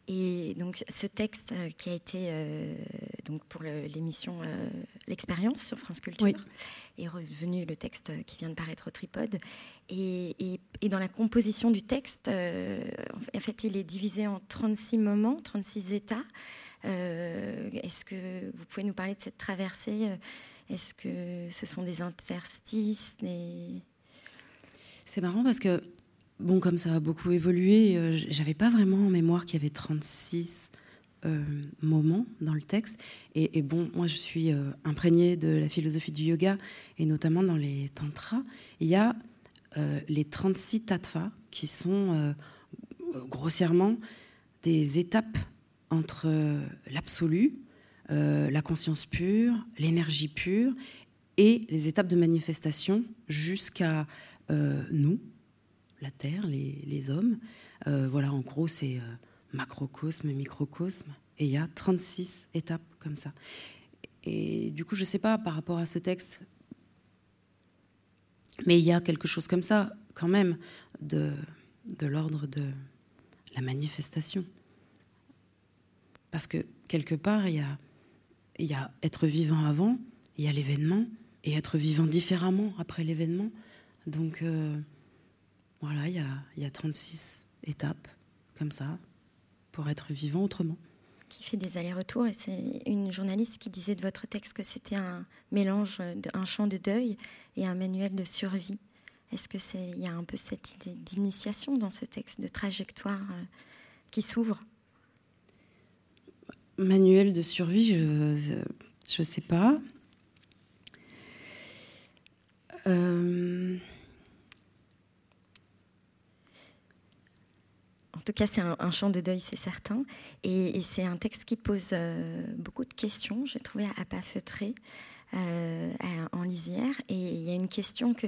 Et donc ce texte euh, qui a été euh, donc pour l'émission euh, L'expérience sur France Culture est revenu le texte qui vient de paraître au Tripode. Et, et, dans la composition du texte, en fait, il est divisé en 36 moments, 36 états. Est-ce que vous pouvez nous parler de cette traversée Est-ce que ce sont des interstices C'est marrant parce que bon, comme ça a beaucoup évolué, euh, j'avais pas vraiment en mémoire qu'il y avait 36 euh, moments dans le texte. Et, bon, moi, je suis euh, imprégnée de la philosophie du yoga, et notamment dans les tantras. Il y a les 36 tattvas, qui sont grossièrement des étapes entre l'absolu, la conscience pure, l'énergie pure, et les étapes de manifestation jusqu'à nous, la Terre, les, hommes. Euh, voilà, en gros, c'est euh, macrocosme, microcosme. Et il y a 36 étapes comme ça. Et du coup, je ne sais pas par rapport à ce texte, mais il y a quelque chose comme ça, quand même, de l'ordre de la manifestation. Parce que quelque part, il y a, être vivant avant, il y a l'événement, et être vivant différemment après l'événement. Donc, euh, voilà, il y a, 36 étapes comme ça pour être vivant autrement. Qui fait des allers-retours. Et c'est une journaliste qui disait de votre texte que c'était un mélange d'un chant de deuil et un manuel de survie. Est-ce que c'est y a un peu cette idée d'initiation dans ce texte, de trajectoire euh, qui s'ouvre? Manuel de survie, je ne sais pas. Euh... En tout cas, c'est un, chant de deuil, c'est certain. Et, c'est un texte qui pose euh, beaucoup de questions, j'ai trouvé, à, pas feutrer. Euh, en lisière. Et il y a une question que,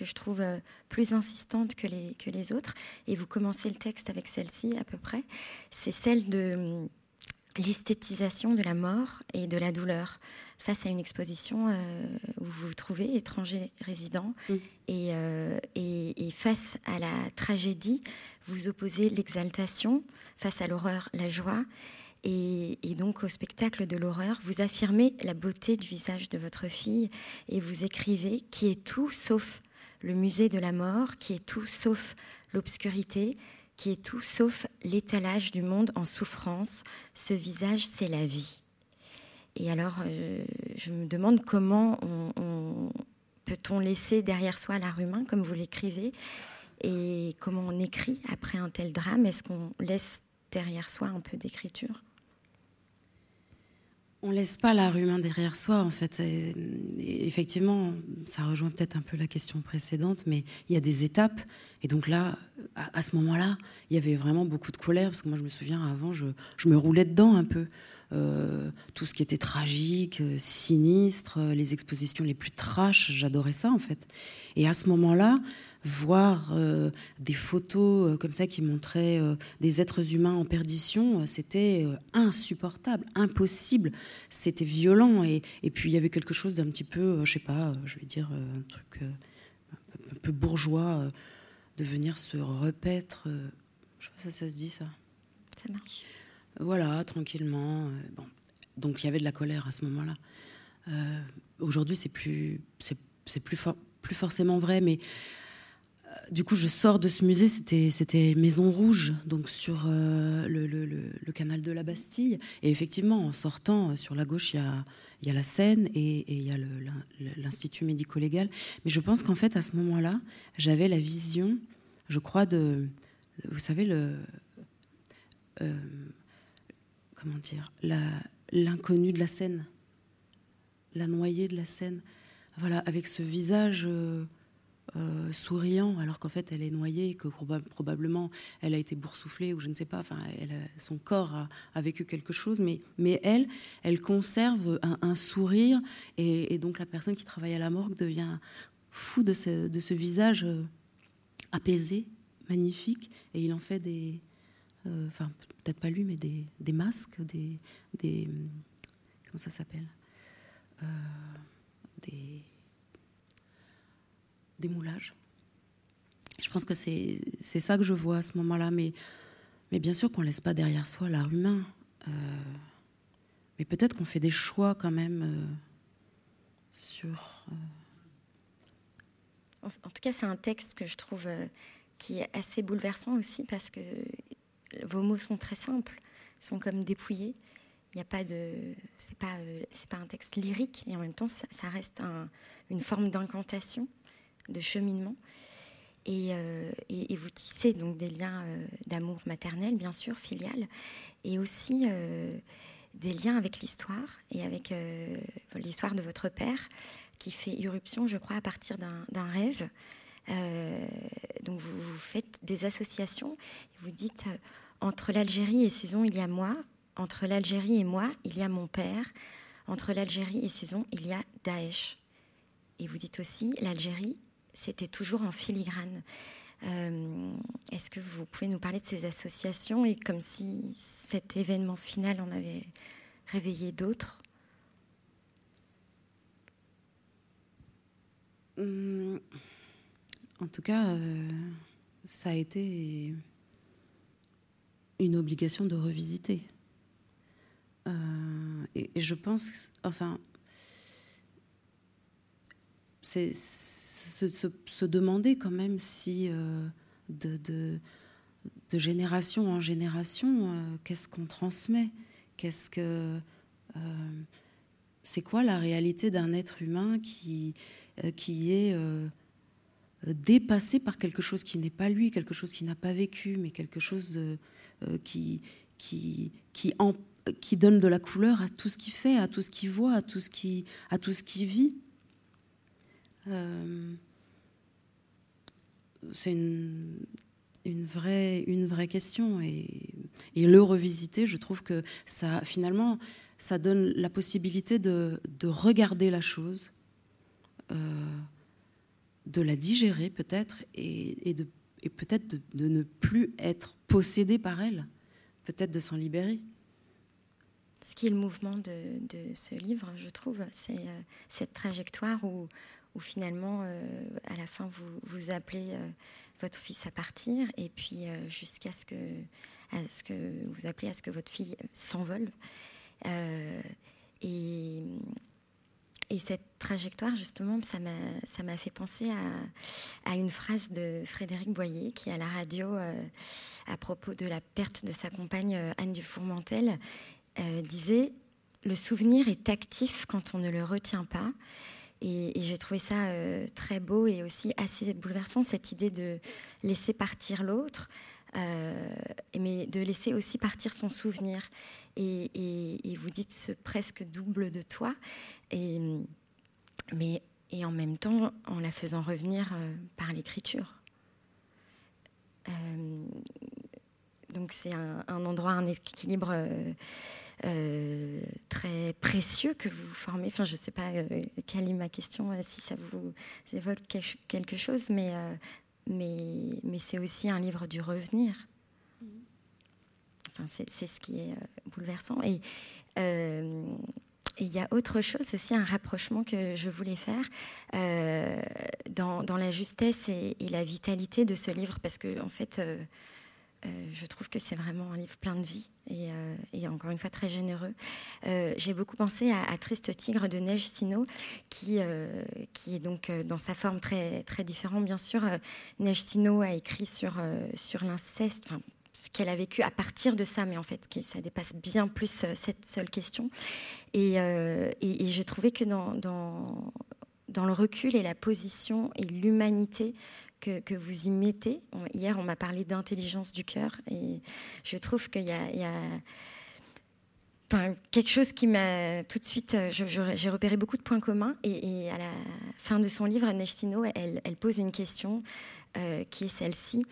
je trouve plus insistante que les, que les autres. Et vous commencez le texte avec celle-ci à peu près. C'est celle de l'esthétisation de la mort et de la douleur face à une exposition euh, où vous vous trouvez étranger résident mm. euh, et, et, face à la tragédie, vous opposez l'exaltation, face à l'horreur, la joie. Et, et, donc au spectacle de l'horreur, vous affirmez la beauté du visage de votre fille et vous écrivez qui est tout sauf le musée de la mort, qui est tout sauf l'obscurité, qui est tout sauf l'étalage du monde en souffrance. Ce visage, c'est la vie. Et alors, euh, je me demande comment on, peut-on laisser derrière soi l'art humain, comme vous l'écrivez, et comment on écrit après un tel drame? Est-ce qu'on laisse derrière soi un peu d'écriture? On laisse pas l'art humain derrière soi, en fait. effectivement, ça rejoint peut-être un peu la question précédente, mais il y a des étapes. Et donc là, à, ce moment-là, il y avait vraiment beaucoup de colère, parce que moi, je me souviens, avant, je, me roulais dedans un peu. Euh, tout ce qui était tragique, euh, sinistre, euh, les expositions les plus trash, j'adorais ça, en fait. Et à ce moment-là, voir euh, des photos euh, comme ça qui montraient euh, des êtres humains en perdition, c'était insupportable, impossible. C'était violent. Et, et, puis il y avait quelque chose d'un petit peu, je sais pas, je vais dire un truc un peu bourgeois, de venir se repaître. je sais pas si ça se dit ça. Ça marche. Voilà, tranquillement. bon. Donc il y avait de la colère à ce moment-là. Aujourd'hui, c'est plus, c'est, plus, plus forcément vrai, mais du coup, je sors de ce musée, c'était Maison Rouge, donc sur euh, le, canal de la Bastille. Et effectivement, en sortant, euh, sur la gauche, il y a, la Seine et, il y a l'Institut médico-légal. Mais je pense qu'en fait, à ce moment-là, j'avais la vision, je crois, de. Vous savez, le. Euh, comment dire L'inconnu de la Seine. La noyée de la Seine. Voilà, avec ce visage. Euh, souriant, alors qu'en fait elle est noyée, que probablement elle a été boursouflée ou je ne sais pas. Enfin, son corps a, vécu quelque chose, mais, mais elle, elle conserve un, sourire, et, donc la personne qui travaille à la morgue devient fou de ce, visage euh, apaisé, magnifique, et il en fait des, euh, enfin peut-être pas lui, mais des, des masques, des, des, comment ça s'appelle, des des moulages. Je pense que c'est ça que je vois à ce moment-là. Mais, mais bien sûr qu'on ne laisse pas derrière soi l'art humain. Euh, mais peut-être qu'on fait des choix quand même euh, sur... Euh, en, tout cas, c'est un texte que je trouve qui est assez bouleversant aussi parce que vos mots sont très simples, sont comme dépouillés. Il n'y a pas de, c'est pas, c'est pas un texte lyrique et en même temps ça, reste une forme d'incantation de cheminement. Euh, et, vous tissez donc des liens euh, d'amour maternel, bien sûr, filial, et aussi euh, des liens avec l'histoire et avec l'histoire de votre père, qui fait irruption, je crois, à partir d'un rêve. donc vous, faites des associations, vous dites entre l'Algérie et Suzon, il y a moi, entre l'Algérie et moi, il y a mon père, entre l'Algérie et Suzon, il y a Daesh. Et vous dites aussi l'Algérie c'était toujours en filigrane. Euh, est-ce que vous pouvez nous parler de ces associations et comme si cet événement final en avait réveillé d'autres? Hum, En tout cas, euh, ça a été une obligation de revisiter. Euh, et, et, je pense, enfin, c'est se, demander quand même si euh, de, génération en génération, euh, qu'est-ce qu'on transmet? Qu'est-ce que euh, c'est quoi la réalité d'un être humain qui, qui est dépassé par quelque chose qui n'est pas lui, quelque chose qui n'a pas vécu, mais quelque chose qui, qui, qui, qui donne de la couleur à tout ce qu'il fait, à tout ce qu'il voit, à tout ce qui, à tout ce qui vit? Euh, c'est une, vraie, une vraie question. Et, le revisiter, je trouve que ça, finalement, ça donne la possibilité de, de regarder la chose, euh, de la digérer peut-être, et, peut-être de, ne plus être possédé par elle, peut-être de s'en libérer. Ce qui est le mouvement de, de ce livre, je trouve, c'est euh, cette trajectoire où, où finalement, euh, à la fin, vous, appelez euh, votre fils à partir, et puis euh, jusqu'à ce que, vous appelez à ce que votre fille s'envole. et, et cette trajectoire, justement, ça m'a fait penser à, une phrase de Frédéric Boyer, qui, à la radio, à propos de la perte de sa compagne Anne Dufourmentel, disait Le souvenir est actif quand on ne le retient pas. Et, j'ai trouvé ça euh, très beau et aussi assez bouleversant, cette idée de laisser partir l'autre, euh, mais de laisser aussi partir son souvenir. Et, vous dites ce presque double de toi, et, mais, et en même temps en la faisant revenir euh, par l'écriture. donc c'est un, un, endroit, un équilibre euh, très précieux que vous formez. Enfin, je ne sais pas euh, quelle est ma question, euh, si ça vous évoque quelque chose, mais, mais, mais c'est aussi un livre du revenir. Enfin, c'est ce qui est bouleversant. Et il y a autre chose aussi, un rapprochement que je voulais faire dans, dans, la justesse et, la vitalité de ce livre, parce que en fait, je trouve que c'est vraiment un livre plein de vie et, encore une fois très généreux. J'ai beaucoup pensé à, Triste Tigre de Neige Sino, qui, est donc dans sa forme très, différente, bien sûr. Neige Sino a écrit sur, l'inceste, enfin, ce qu'elle a vécu à partir de ça, mais en fait, ça dépasse bien plus cette seule question. Et, j'ai trouvé que dans le recul et la position et l'humanité que, vous y mettez. Hier, on m'a parlé d'intelligence du cœur et je trouve qu'il y a, quelque chose qui m'a tout de suite, j'ai repéré beaucoup de points communs et, à la fin de son livre, Nechtino, elle, elle pose une question euh, qui est celle-ci.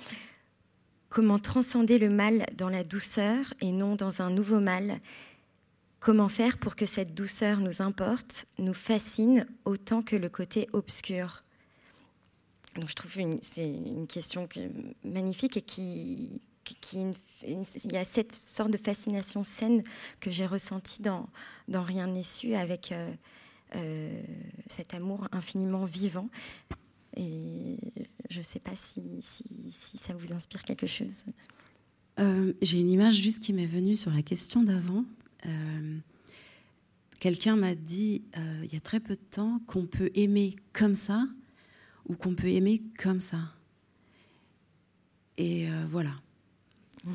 Comment transcender le mal dans la douceur et non dans un nouveau mal? Comment faire pour que cette douceur nous importe, nous fascine autant que le côté obscur? Donc je trouve que c'est une question magnifique et qui, il y a cette sorte de fascination saine que j'ai ressentie dans, dans Rien n'est su avec euh, euh, cet amour infiniment vivant. Et je ne sais pas si, si, ça vous inspire quelque chose. Euh, j'ai une image juste qui m'est venue sur la question d'avant. Quelqu'un m'a dit il y a très peu de temps qu'on peut aimer comme ça ou qu'on peut aimer comme ça. Et euh, voilà.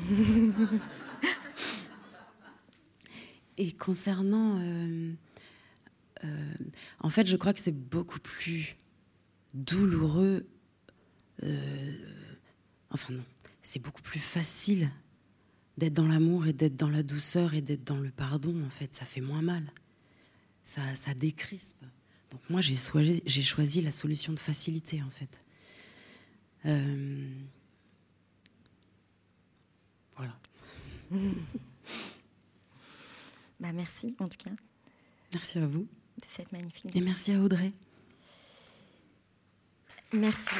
Et concernant... en fait, je crois que c'est beaucoup plus douloureux. enfin non, c'est beaucoup plus facile d'être dans l'amour et d'être dans la douceur et d'être dans le pardon, en fait, ça fait moins mal. Ça, ça décrispe. Donc moi, j'ai choisi, la solution de facilité, en fait. Euh, voilà. bah merci, en tout cas. Merci à vous. De cette magnifique. Et merci à Audrey. Merci.